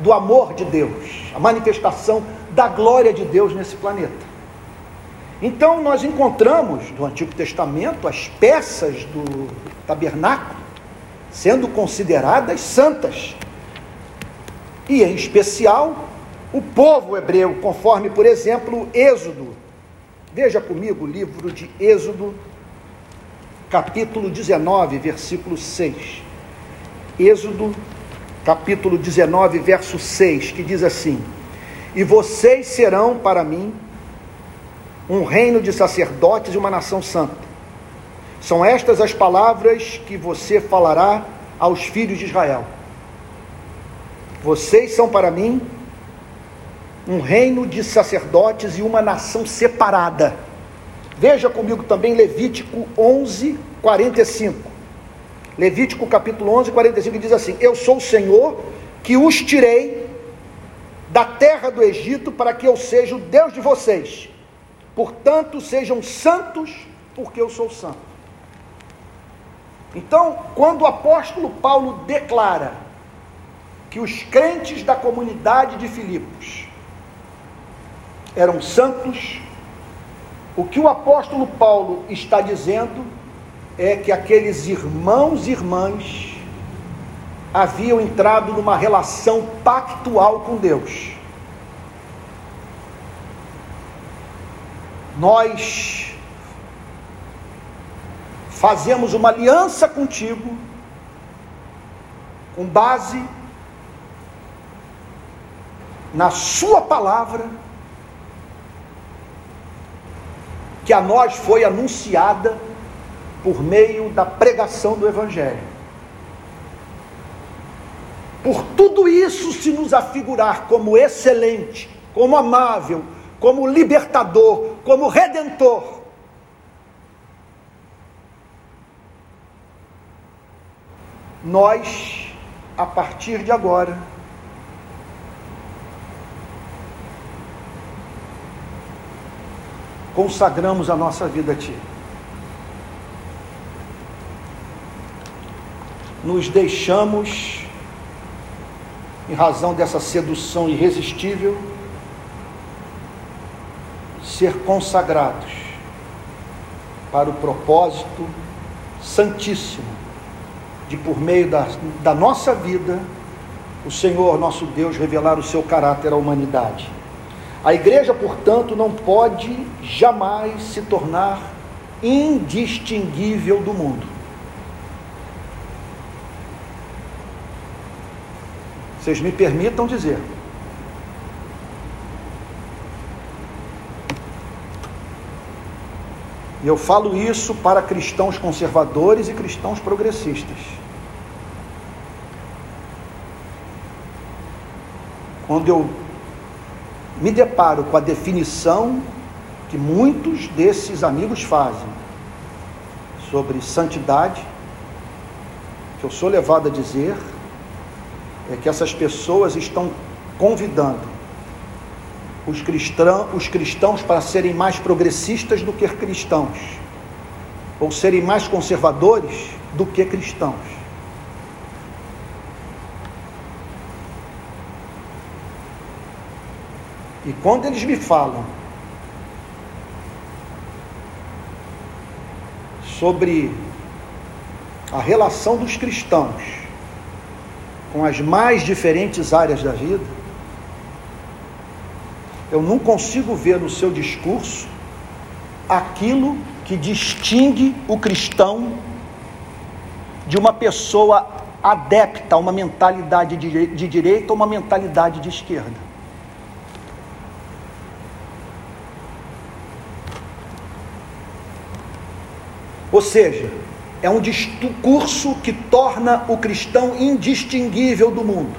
do amor de Deus, a manifestação da glória de Deus nesse planeta. Então, nós encontramos no Antigo Testamento as peças do tabernáculo sendo consideradas santas, e em especial o povo hebreu, conforme, por exemplo, Êxodo. Veja comigo o livro de Êxodo, capítulo 19, versículo 6. Êxodo, capítulo 19, verso 6, que diz assim: e vocês serão para mim um reino de sacerdotes e uma nação santa. São estas as palavras que você falará aos filhos de Israel. Vocês são para mim um reino de sacerdotes e uma nação separada. Veja comigo também Levítico 11, 45. Levítico capítulo 11, 45 diz assim: Eu sou o Senhor que os tirei da terra do Egito para que eu seja o Deus de vocês. Portanto, sejam santos, porque eu sou santo. Então, quando o apóstolo Paulo declara que os crentes da comunidade de Filipos eram santos, o que o apóstolo Paulo está dizendo é que aqueles irmãos e irmãs haviam entrado numa relação pactual com Deus. Nós fazemos uma aliança contigo, com base na Sua palavra, que a nós foi anunciada por meio da pregação do Evangelho. por tudo isso se nos afigurar como excelente, como amável, como libertador, como redentor. Nós, a partir de agora, consagramos a nossa vida a Ti. Nos deixamos, em razão dessa sedução irresistível, ser consagrados para o propósito santíssimo de, por meio da, da nossa vida, o Senhor nosso Deus revelar o seu caráter à humanidade. A igreja, portanto, não pode jamais se tornar indistinguível do mundo. Vocês me permitam dizer. E eu falo isso para cristãos conservadores e cristãos progressistas. Quando eu me deparo com a definição que muitos desses amigos fazem sobre santidade, que eu sou levado a dizer, é que essas pessoas estão convidando os cristãos, os cristãos para serem mais progressistas do que cristãos, ou serem mais conservadores do que cristãos. E quando eles me falam sobre a relação dos cristãos com as mais diferentes áreas da vida, eu não consigo ver no seu discurso aquilo que distingue o cristão de uma pessoa adepta a uma mentalidade de direita ou uma mentalidade de esquerda. Ou seja, é um discurso que torna o cristão indistinguível do mundo.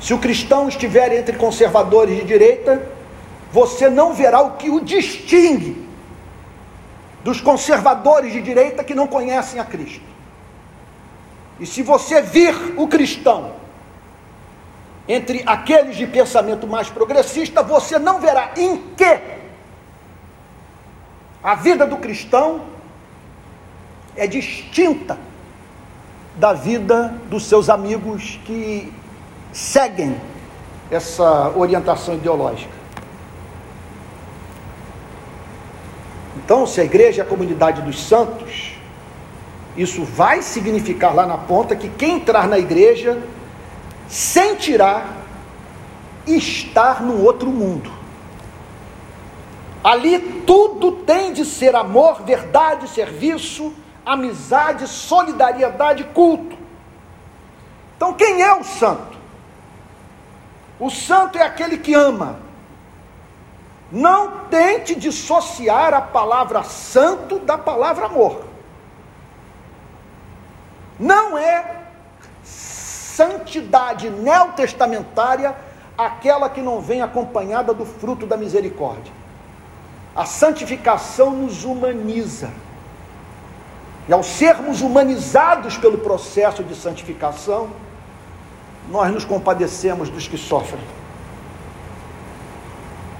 Se o cristão estiver entre conservadores de direita, você não verá o que o distingue dos conservadores de direita que não conhecem a Cristo. E se você vir o cristão entre aqueles de pensamento mais progressista, você não verá em que a vida do cristão é distinta da vida dos seus amigos que seguem essa orientação ideológica. Então, se a igreja é a comunidade dos santos, isso vai significar lá na ponta que quem entrar na igreja sentirá estar no outro mundo. Ali tudo tem de ser amor, verdade, serviço, amizade, solidariedade, culto. Então, quem é o santo? O santo é aquele que ama, não tente dissociar a palavra santo da palavra amor. Não é santidade neotestamentária aquela que não vem acompanhada do fruto da misericórdia. A santificação nos humaniza. E ao sermos humanizados pelo processo de santificação, nós nos compadecemos dos que sofrem.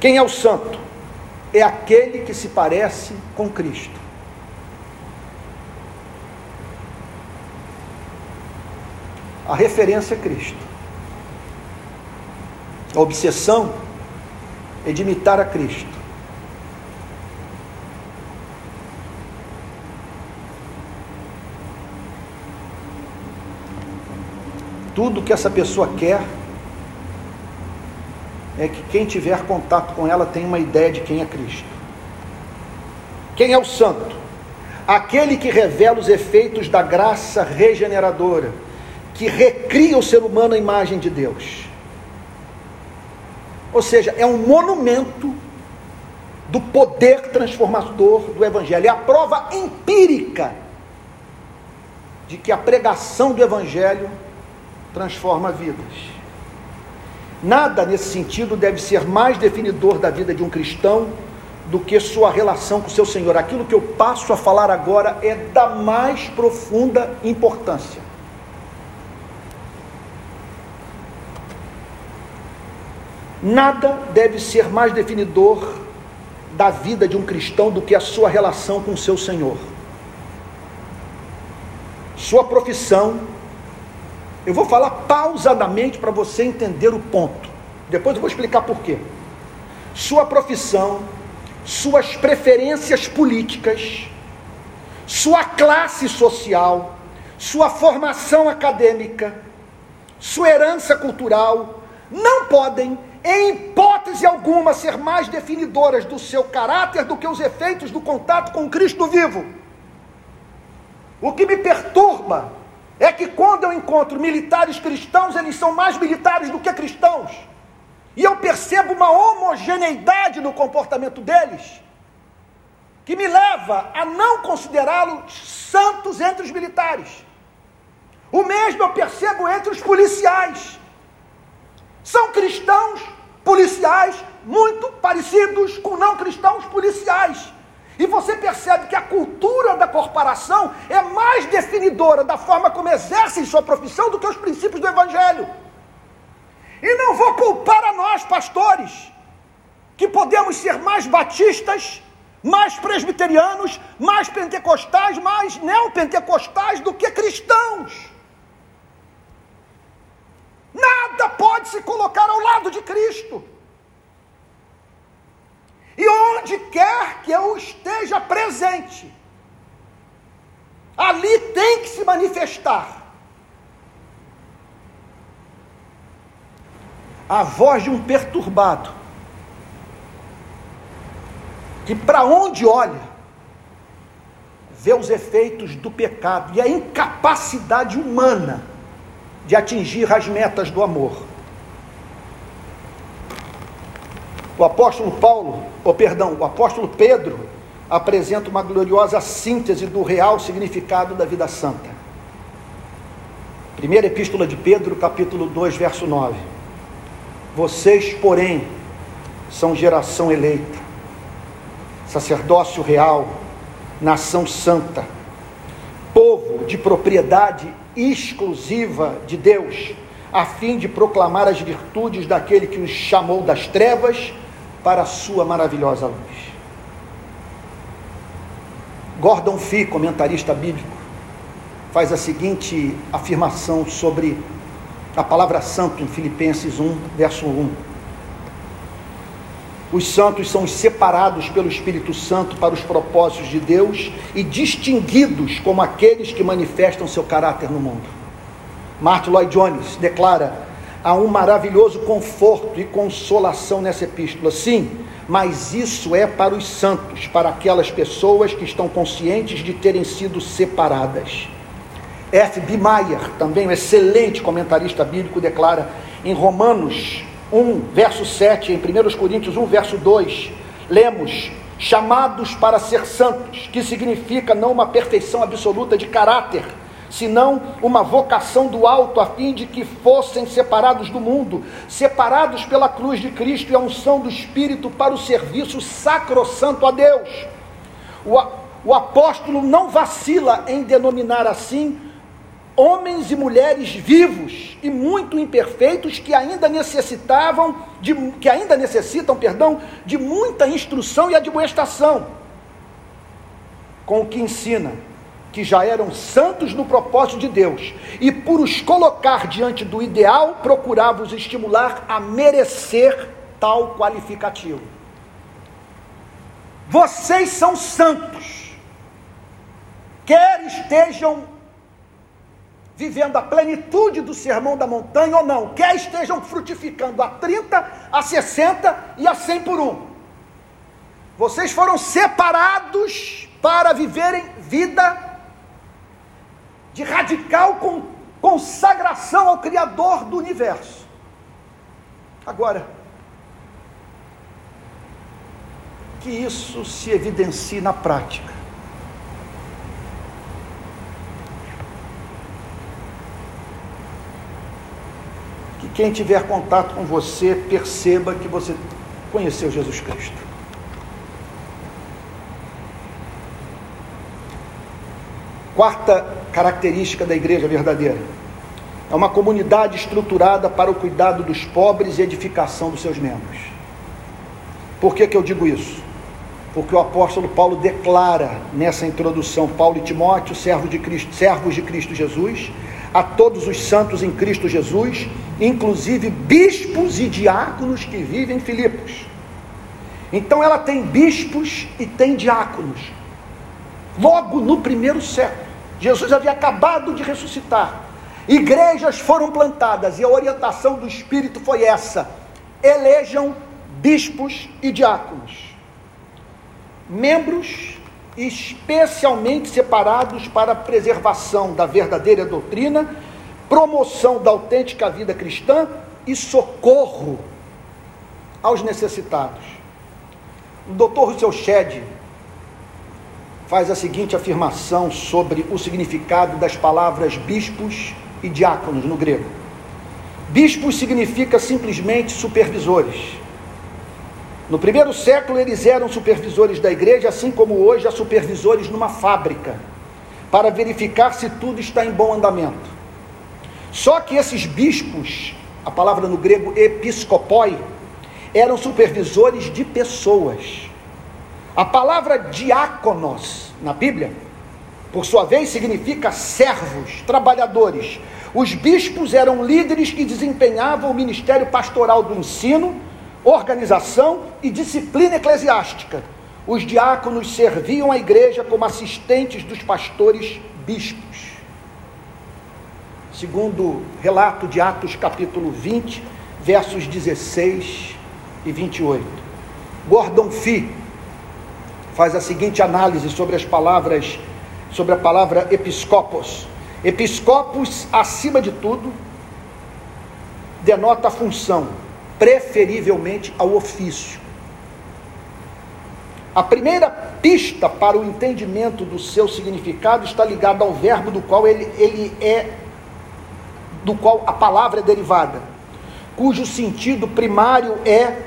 Quem é o santo? É aquele que se parece com Cristo. A referência é Cristo. A obsessão é de imitar a Cristo. Tudo que essa pessoa quer é que quem tiver contato com ela tenha uma ideia de quem é Cristo. Quem é o santo? Aquele que revela os efeitos da graça regeneradora, que recria o ser humano à imagem de Deus. Ou seja, é um monumento do poder transformador do Evangelho. É a prova empírica de que a pregação do Evangelho transforma vidas. Nada nesse sentido deve ser mais definidor da vida de um cristão do que sua relação com seu Senhor. Aquilo que eu passo a falar agora é da mais profunda importância. Nada deve ser mais definidor da vida de um cristão do que a sua relação com seu Senhor. Sua profissão, eu vou falar pausadamente para você entender o ponto. Depois eu vou explicar por quê. Sua profissão, suas preferências políticas, sua classe social, sua formação acadêmica, sua herança cultural, não podem em hipótese alguma, ser mais definidoras do seu caráter do que os efeitos do contato com Cristo vivo. O que me perturba é que quando eu encontro militares cristãos, eles são mais militares do que cristãos. E eu percebo uma homogeneidade no comportamento deles, que me leva a não considerá-los santos entre os militares. O mesmo eu percebo entre os policiais. São cristãos policiais muito parecidos com não cristãos policiais. E você percebe que a cultura da corporação é mais definidora da forma como exercem sua profissão do que os princípios do Evangelho. E não vou culpar a nós, pastores, que podemos ser mais batistas, mais presbiterianos, mais pentecostais, mais neopentecostais do que cristãos. Nada pode se colocar ao lado de Cristo. E onde quer que eu esteja presente, ali tem que se manifestar a voz de um perturbado, que para onde olha, vê os efeitos do pecado e a incapacidade humana de atingir as metas do amor. O apóstolo Paulo, ou perdão, o apóstolo Pedro apresenta uma gloriosa síntese do real significado da vida santa. Primeira epístola de Pedro, capítulo 2, verso 9. Vocês, porém, são geração eleita, sacerdócio real, nação santa, povo de propriedade exclusiva de Deus, a fim de proclamar as virtudes daquele que os chamou das trevas para a sua maravilhosa luz. Gordon Fee, comentarista bíblico, faz a seguinte afirmação sobre a palavra santo em Filipenses 1, verso 1. Os santos são separados pelo Espírito Santo para os propósitos de Deus e distinguidos como aqueles que manifestam seu caráter no mundo. Martin Lloyd Jones declara: há um maravilhoso conforto e consolação nessa epístola. Sim, mas isso é para os santos, para aquelas pessoas que estão conscientes de terem sido separadas. F. B. Meyer, também um excelente comentarista bíblico, declara em Romanos 1, verso 7, em 1 Coríntios 1, verso 2, lemos: chamados para ser santos, que significa não uma perfeição absoluta de caráter, senão uma vocação do alto, a fim de que fossem separados do mundo, separados pela cruz de Cristo e a unção do Espírito para o serviço sacrossanto a Deus. O, o apóstolo não vacila em denominar assim homens e mulheres vivos e muito imperfeitos que ainda necessitavam de que ainda necessitam, perdão, de muita instrução e admoestação. Com o que ensina que já eram santos no propósito de Deus e por os colocar diante do ideal procurava os estimular a merecer tal qualificativo. Vocês são santos. Quer estejam vivendo a plenitude do sermão da montanha ou não, quer estejam frutificando a 30, a 60 e a 100 por um. Vocês foram separados para viverem vida de radical consagração ao Criador do universo. Agora, que isso se evidencie na prática. que quem tiver contato com você perceba que você conheceu Jesus Cristo. Quarta característica da igreja verdadeira é uma comunidade estruturada para o cuidado dos pobres e edificação dos seus membros. Por que, que eu digo isso? Porque o apóstolo Paulo declara nessa introdução, Paulo e Timóteo, servos de Cristo, servos de Cristo Jesus, a todos os santos em Cristo Jesus, inclusive bispos e diáconos que vivem em Filipos. Então ela tem bispos e tem diáconos. Logo no primeiro século, Jesus havia acabado de ressuscitar. Igrejas foram plantadas e a orientação do Espírito foi essa: elejam bispos e diáconos, membros especialmente separados para a preservação da verdadeira doutrina, promoção da autêntica vida cristã e socorro aos necessitados. O Dr. Russell Shedd faz a seguinte afirmação sobre o significado das palavras bispos e diáconos no grego. Bispos significa simplesmente supervisores. No primeiro século, eles eram supervisores da igreja, assim como hoje há supervisores numa fábrica, para verificar se tudo está em bom andamento. Só que esses bispos, a palavra no grego episcopoi, eram supervisores de pessoas. A palavra diáconos na Bíblia, por sua vez, significa servos, trabalhadores. Os bispos eram líderes que desempenhavam o ministério pastoral do ensino organização e disciplina eclesiástica. Os diáconos serviam a igreja como assistentes dos pastores bispos. Segundo relato de Atos capítulo 20, versos 16 e 28. Gordon Fee faz a seguinte análise sobre as palavras, sobre a palavra episcopos. Episcopos, acima de tudo, denota a função, preferivelmente ao ofício. A primeira pista para o entendimento do seu significado está ligada ao verbo do qual ele, ele é, do qual a palavra é derivada, cujo sentido primário é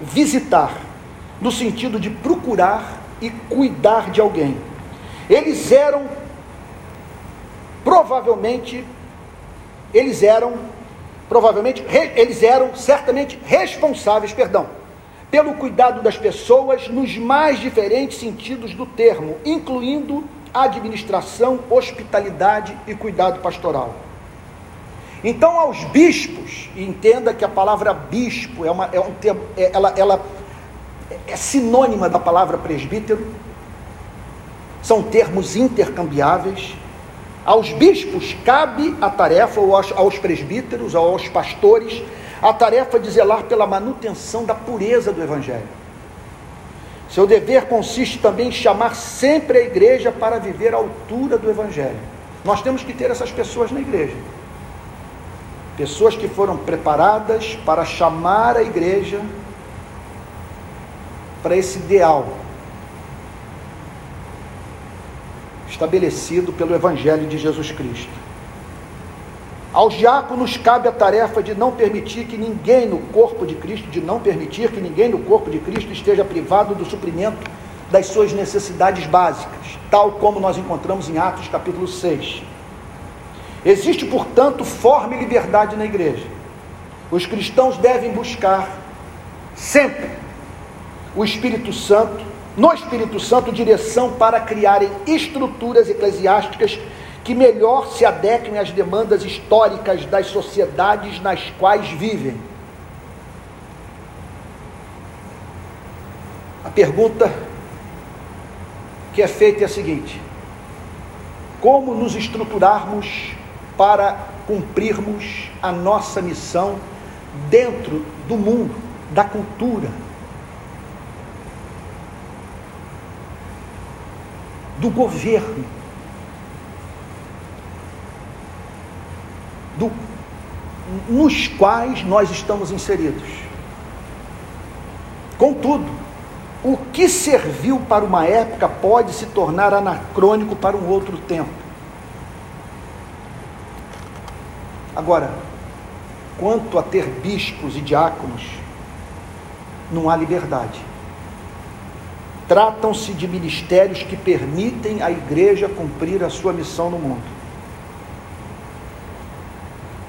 visitar, no sentido de procurar e cuidar de alguém. Eles eram provavelmente eles eram provavelmente eles eram certamente responsáveis, perdão, pelo cuidado das pessoas nos mais diferentes sentidos do termo, incluindo administração, hospitalidade e cuidado pastoral. Então, aos bispos, e entenda que a palavra bispo é, uma, é um termo, é, ela, ela é sinônima da palavra presbítero, são termos intercambiáveis aos bispos cabe a tarefa, ou aos, aos presbíteros, ou aos pastores, a tarefa de zelar pela manutenção da pureza do Evangelho. Seu dever consiste também em chamar sempre a igreja para viver à altura do Evangelho. Nós temos que ter essas pessoas na igreja. Pessoas que foram preparadas para chamar a igreja para esse ideal estabelecido pelo Evangelho de Jesus Cristo. Aos diáconos cabe a tarefa de não permitir que ninguém no corpo de Cristo, de não permitir que ninguém no corpo de Cristo esteja privado do suprimento das suas necessidades básicas, tal como nós encontramos em Atos capítulo 6. Existe, portanto, forma e liberdade na igreja. Os cristãos devem buscar sempre o Espírito Santo no Espírito Santo direção para criarem estruturas eclesiásticas que melhor se adequem às demandas históricas das sociedades nas quais vivem. A pergunta que é feita é a seguinte: como nos estruturarmos para cumprirmos a nossa missão dentro do mundo, da cultura, do governo, do, nos quais nós estamos inseridos. Contudo, o que serviu para uma época pode se tornar anacrônico para um outro tempo. Agora, quanto a ter bispos e diáconos, não há liberdade. Tratam-se de ministérios que permitem à igreja cumprir a sua missão no mundo.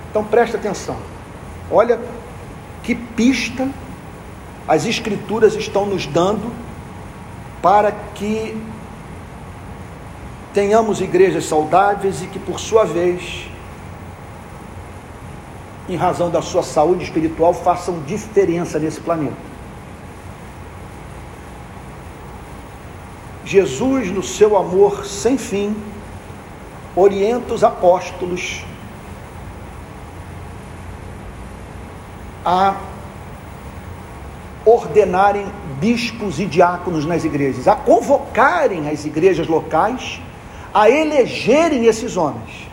Então preste atenção. Olha que pista as Escrituras estão nos dando para que tenhamos igrejas saudáveis e que, por sua vez, em razão da sua saúde espiritual, façam diferença nesse planeta. Jesus, no seu amor sem fim, orienta os apóstolos a ordenarem bispos e diáconos nas igrejas, a convocarem as igrejas locais a elegerem esses homens.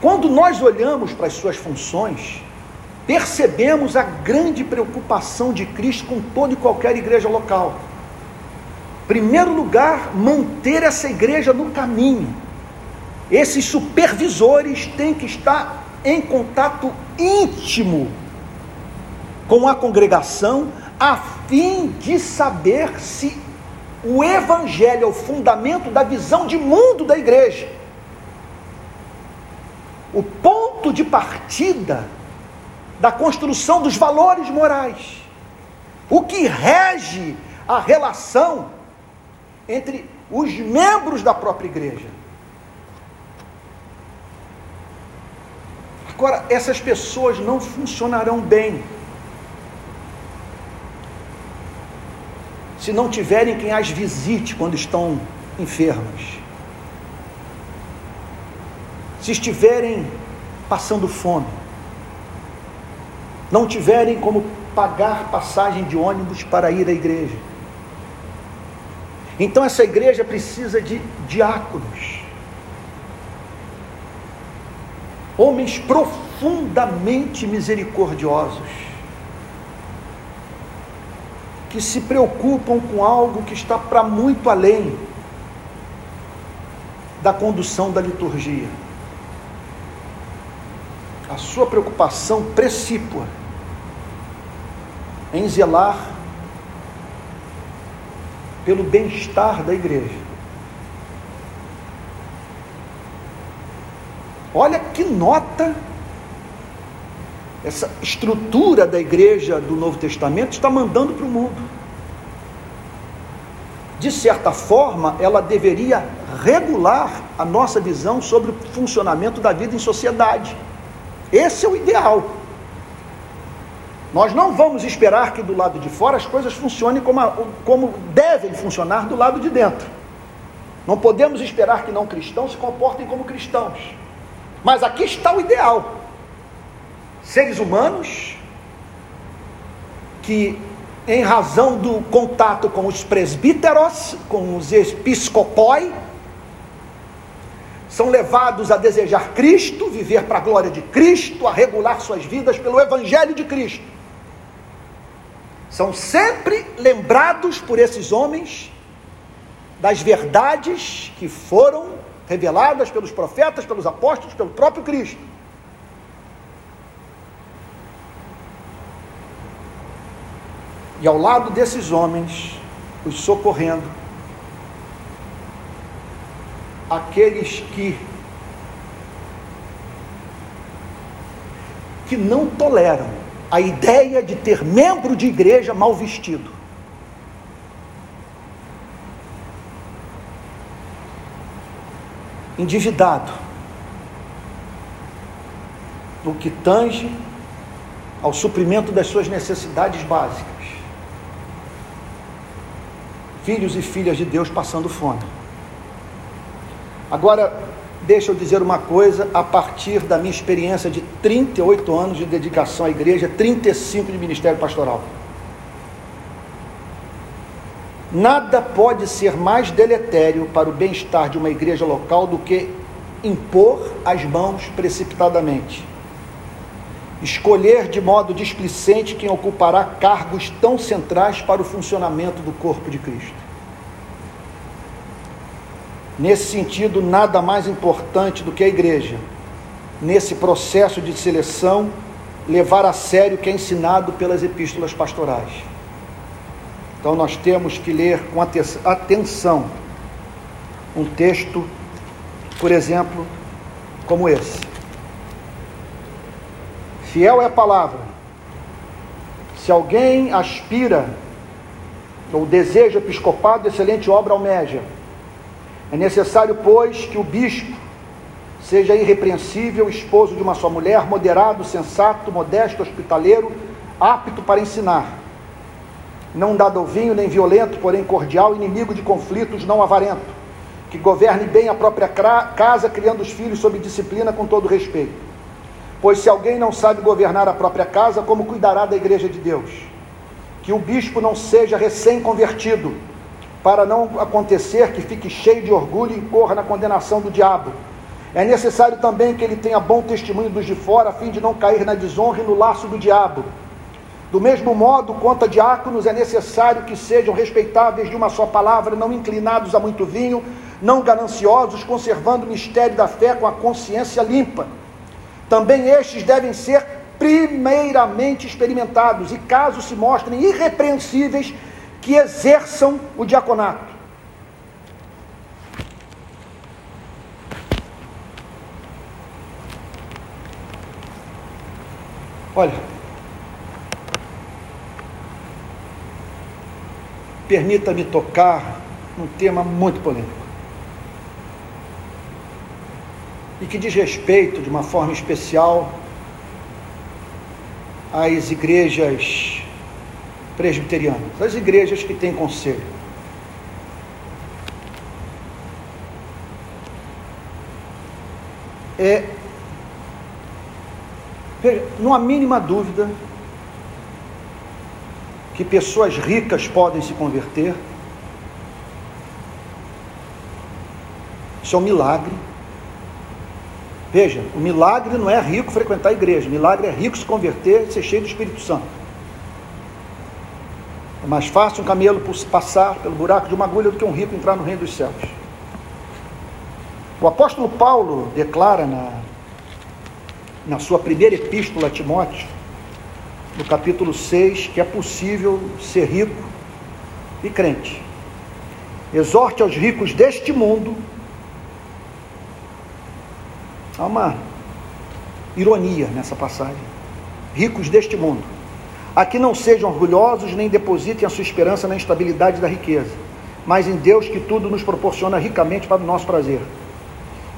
Quando nós olhamos para as suas funções, percebemos a grande preocupação de Cristo com toda e qualquer igreja local. Primeiro lugar, manter essa igreja no caminho. Esses supervisores têm que estar em contato íntimo com a congregação, a fim de saber se o Evangelho é o fundamento da visão de mundo da igreja. O ponto de partida da construção dos valores morais. O que rege a relação entre os membros da própria igreja. Agora, essas pessoas não funcionarão bem se não tiverem quem as visite quando estão enfermas, se estiverem passando fome, não tiverem como pagar passagem de ônibus para ir à igreja. Então essa igreja precisa de diáconos, homens profundamente misericordiosos, que se preocupam com algo que está para muito além da condução da liturgia. A sua preocupação precípua em zelar pelo bem-estar da igreja. Olha que nota essa estrutura da igreja do Novo Testamento está mandando para o mundo. De certa forma, ela deveria regular a nossa visão sobre o funcionamento da vida em sociedade. Esse é o ideal. Nós não vamos esperar que do lado de fora as coisas funcionem como, a, como devem funcionar do lado de dentro. Não podemos esperar que não cristãos se comportem como cristãos. Mas aqui está o ideal seres humanos que, em razão do contato com os presbíteros, com os episcopoi, são levados a desejar Cristo, viver para a glória de Cristo, a regular suas vidas pelo Evangelho de Cristo. São sempre lembrados por esses homens das verdades que foram reveladas pelos profetas, pelos apóstolos, pelo próprio Cristo. E ao lado desses homens, os socorrendo, aqueles que que não toleram a ideia de ter membro de igreja mal vestido. Endividado, no que tange ao suprimento das suas necessidades básicas filhos e filhas de Deus passando fome. Agora, deixa eu dizer uma coisa, a partir da minha experiência de 38 anos de dedicação à igreja, 35 de ministério pastoral. Nada pode ser mais deletério para o bem-estar de uma igreja local do que impor as mãos precipitadamente. Escolher de modo displicente quem ocupará cargos tão centrais para o funcionamento do corpo de Cristo. Nesse sentido, nada mais importante do que a igreja nesse processo de seleção, levar a sério o que é ensinado pelas epístolas pastorais. Então nós temos que ler com atenção um texto, por exemplo, como esse. Fiel é a palavra. Se alguém aspira ou deseja episcopado, excelente obra almeja. É necessário, pois, que o bispo seja irrepreensível, esposo de uma só mulher, moderado, sensato, modesto, hospitaleiro, apto para ensinar. Não dado ao vinho, nem violento, porém cordial, inimigo de conflitos, não avarento, que governe bem a própria casa, criando os filhos sob disciplina com todo respeito. Pois se alguém não sabe governar a própria casa, como cuidará da igreja de Deus? Que o bispo não seja recém-convertido, para não acontecer que fique cheio de orgulho e corra na condenação do diabo é necessário também que ele tenha bom testemunho dos de fora, a fim de não cair na desonra e no laço do diabo. Do mesmo modo, quanto a diáconos, é necessário que sejam respeitáveis de uma só palavra, não inclinados a muito vinho, não gananciosos, conservando o mistério da fé com a consciência limpa. Também estes devem ser primeiramente experimentados e, caso se mostrem irrepreensíveis, que exerçam o diaconato. Olha, permita-me tocar num tema muito polêmico. E que diz respeito, de uma forma especial, às igrejas presbiterianas, às igrejas que têm conselho. É não há mínima dúvida que pessoas ricas podem se converter. Isso é um milagre. Veja, o milagre não é rico frequentar a igreja, o milagre é rico se converter e ser cheio do Espírito Santo. É mais fácil um camelo passar pelo buraco de uma agulha do que um rico entrar no reino dos céus. O apóstolo Paulo declara na na sua primeira epístola a Timóteo, no capítulo 6, que é possível ser rico e crente. Exorte aos ricos deste mundo. Há uma ironia nessa passagem. Ricos deste mundo. A que não sejam orgulhosos nem depositem a sua esperança na instabilidade da riqueza, mas em Deus que tudo nos proporciona ricamente para o nosso prazer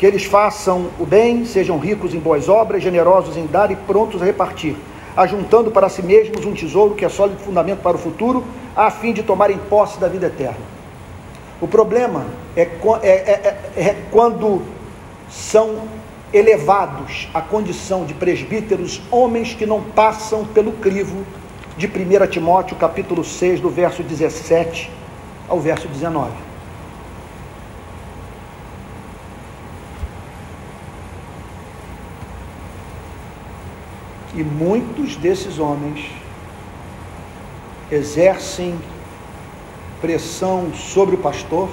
que eles façam o bem, sejam ricos em boas obras, generosos em dar e prontos a repartir, ajuntando para si mesmos um tesouro que é sólido fundamento para o futuro, a fim de tomarem posse da vida eterna. O problema é, é, é, é, é quando são elevados à condição de presbíteros homens que não passam pelo crivo de 1 Timóteo capítulo 6, do verso 17 ao verso 19. E muitos desses homens exercem pressão sobre o pastor.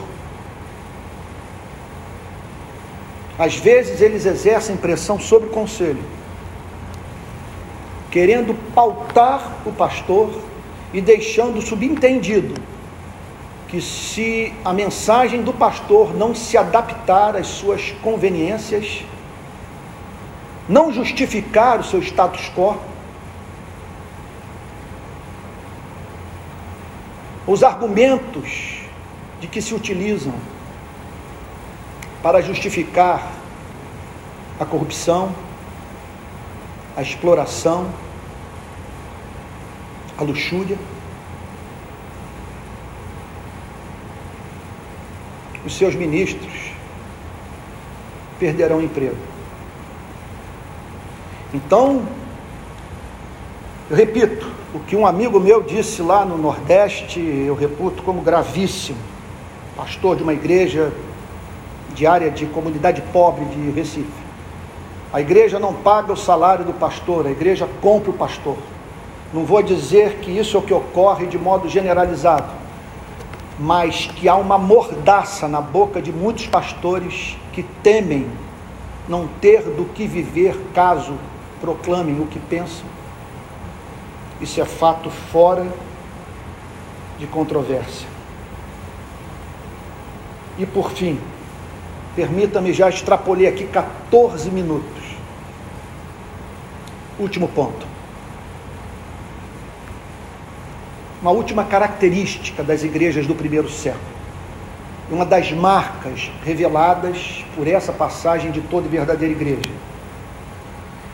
Às vezes eles exercem pressão sobre o conselho, querendo pautar o pastor e deixando subentendido que se a mensagem do pastor não se adaptar às suas conveniências, não justificar o seu status quo, os argumentos de que se utilizam para justificar a corrupção, a exploração, a luxúria. Os seus ministros perderão o emprego. Então, eu repito, o que um amigo meu disse lá no Nordeste, eu reputo como gravíssimo. Pastor de uma igreja de área de comunidade pobre de Recife. A igreja não paga o salário do pastor, a igreja compra o pastor. Não vou dizer que isso é o que ocorre de modo generalizado, mas que há uma mordaça na boca de muitos pastores que temem não ter do que viver caso proclamem o que pensam. Isso é fato fora de controvérsia. E por fim, permita-me já extrapolei aqui 14 minutos. Último ponto. Uma última característica das igrejas do primeiro século uma das marcas reveladas por essa passagem de toda verdadeira igreja.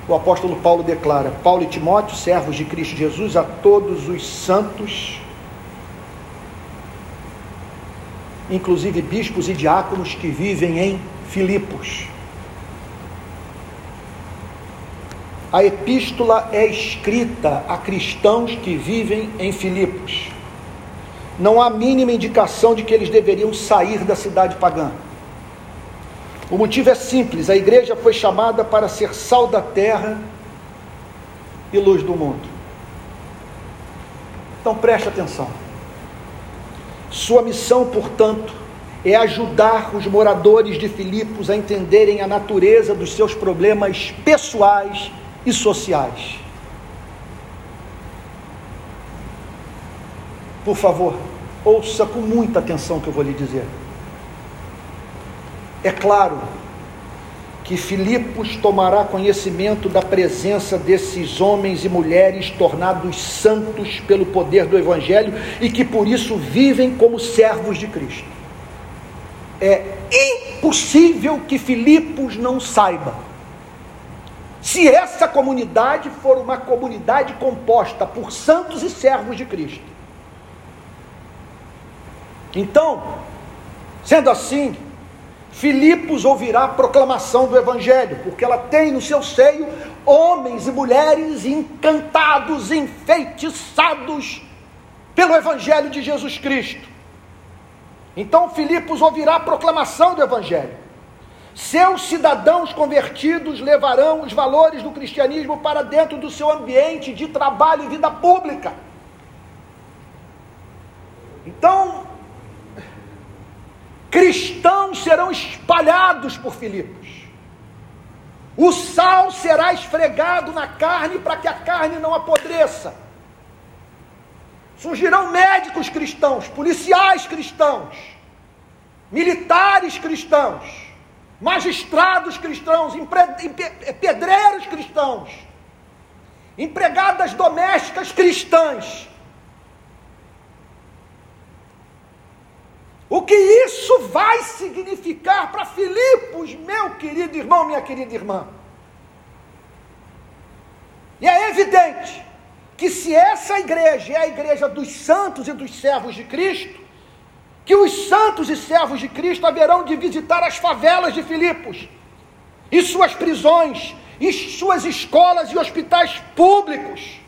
O apóstolo Paulo declara: Paulo e Timóteo, servos de Cristo Jesus, a todos os santos, inclusive bispos e diáconos que vivem em Filipos. A epístola é escrita a cristãos que vivem em Filipos não há mínima indicação de que eles deveriam sair da cidade pagã. O motivo é simples: a igreja foi chamada para ser sal da terra e luz do mundo. Então preste atenção. Sua missão, portanto, é ajudar os moradores de Filipos a entenderem a natureza dos seus problemas pessoais e sociais. Por favor, ouça com muita atenção o que eu vou lhe dizer. É claro que Filipos tomará conhecimento da presença desses homens e mulheres tornados santos pelo poder do Evangelho e que por isso vivem como servos de Cristo. É impossível que Filipos não saiba. Se essa comunidade for uma comunidade composta por santos e servos de Cristo, então, sendo assim, Filipos ouvirá a proclamação do Evangelho, porque ela tem no seu seio homens e mulheres encantados, enfeitiçados pelo Evangelho de Jesus Cristo. Então, Filipos ouvirá a proclamação do Evangelho. Seus cidadãos convertidos levarão os valores do cristianismo para dentro do seu ambiente de trabalho e vida pública. Então, cristãos serão espalhados por Filipos. O sal será esfregado na carne para que a carne não apodreça. Surgirão médicos cristãos, policiais cristãos, militares cristãos, magistrados cristãos, pedreiros cristãos, empregadas domésticas cristãs O que isso vai significar para Filipos, meu querido irmão, minha querida irmã? E é evidente que se essa igreja é a igreja dos santos e dos servos de Cristo, que os santos e servos de Cristo haverão de visitar as favelas de Filipos, e suas prisões, e suas escolas e hospitais públicos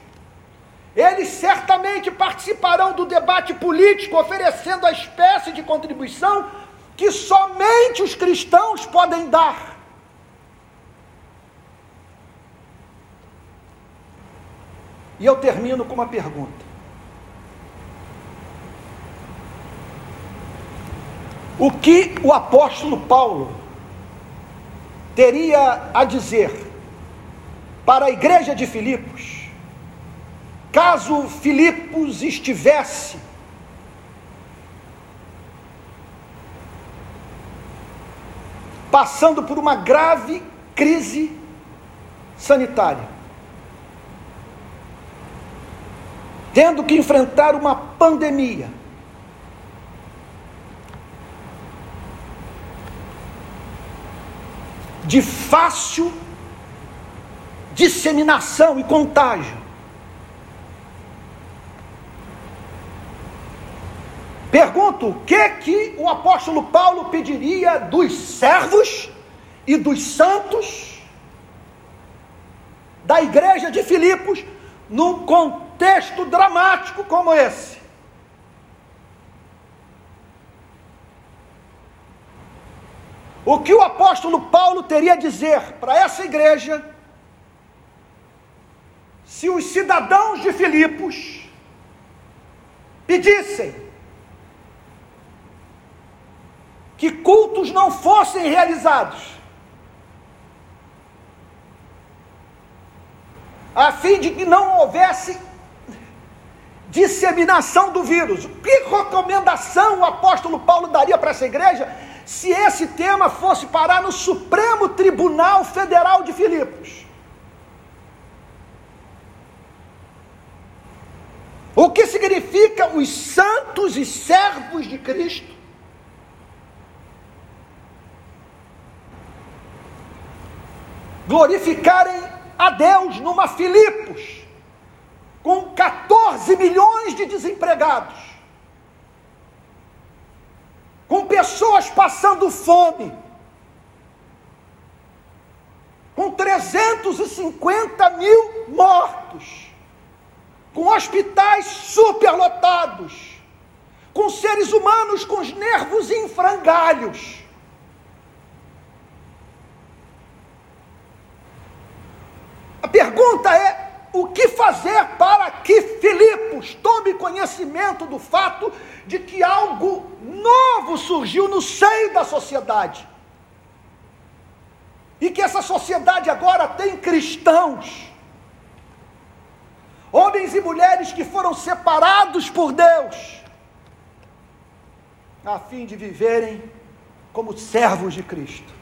eles certamente participarão do debate político, oferecendo a espécie de contribuição que somente os cristãos podem dar. E eu termino com uma pergunta. O que o apóstolo Paulo teria a dizer para a igreja de Filipos caso Filipos estivesse passando por uma grave crise sanitária, tendo que enfrentar uma pandemia, de fácil disseminação e contágio. Pergunto, o que que o apóstolo Paulo pediria dos servos e dos santos da igreja de Filipos num contexto dramático como esse? O que o apóstolo Paulo teria a dizer para essa igreja se os cidadãos de Filipos pedissem que cultos não fossem realizados, a fim de que não houvesse disseminação do vírus. Que recomendação o apóstolo Paulo daria para essa igreja se esse tema fosse parar no Supremo Tribunal Federal de Filipos? O que significa os santos e servos de Cristo? Glorificarem a Deus numa Filipos, com 14 milhões de desempregados, com pessoas passando fome, com 350 mil mortos. Com hospitais superlotados, com seres humanos com os nervos em frangalhos. A pergunta é: o que fazer para que Filipos tome conhecimento do fato de que algo novo surgiu no seio da sociedade? E que essa sociedade agora tem cristãos homens e mulheres que foram separados por Deus, a fim de viverem como servos de Cristo.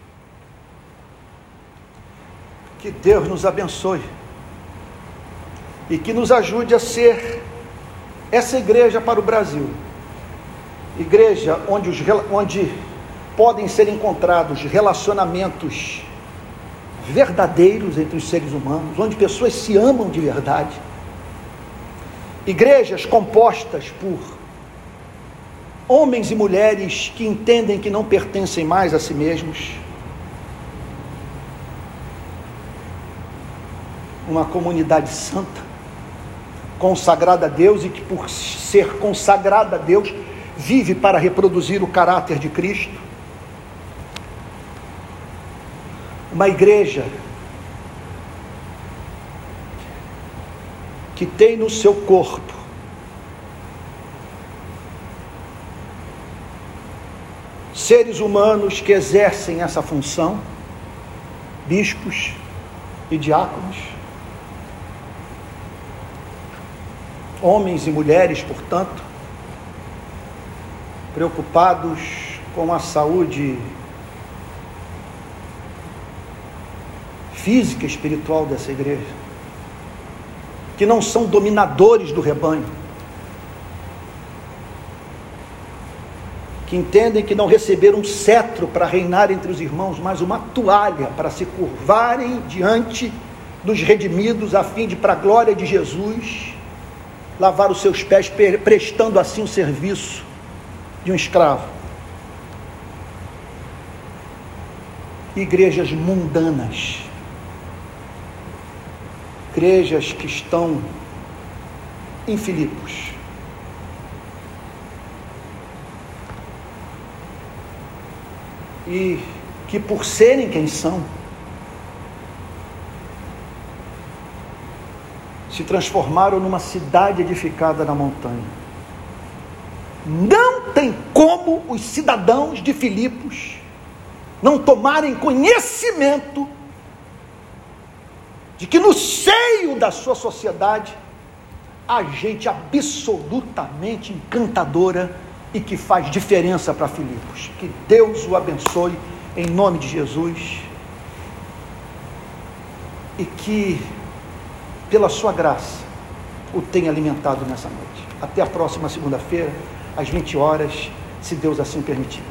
Que Deus nos abençoe e que nos ajude a ser essa igreja para o Brasil igreja onde, os, onde podem ser encontrados relacionamentos verdadeiros entre os seres humanos, onde pessoas se amam de verdade Igrejas compostas por homens e mulheres que entendem que não pertencem mais a si mesmos. Uma comunidade santa, consagrada a Deus e que, por ser consagrada a Deus, vive para reproduzir o caráter de Cristo. Uma igreja que tem no seu corpo seres humanos que exercem essa função, bispos e diáconos, homens e mulheres, portanto, preocupados com a saúde física e espiritual dessa igreja que não são dominadores do rebanho, que entendem que não receberam um cetro para reinar entre os irmãos, mas uma toalha para se curvarem diante dos redimidos, a fim de, para a glória de Jesus, lavar os seus pés, prestando assim o serviço de um escravo. Igrejas mundanas igrejas que estão em Filipos. E que por serem quem são, se transformaram numa cidade edificada na montanha. Não tem como os cidadãos de Filipos não tomarem conhecimento de que no seio da sua sociedade há gente absolutamente encantadora e que faz diferença para Filipos. Que Deus o abençoe em nome de Jesus e que, pela sua graça, o tenha alimentado nessa noite. Até a próxima segunda-feira, às 20 horas, se Deus assim permitir.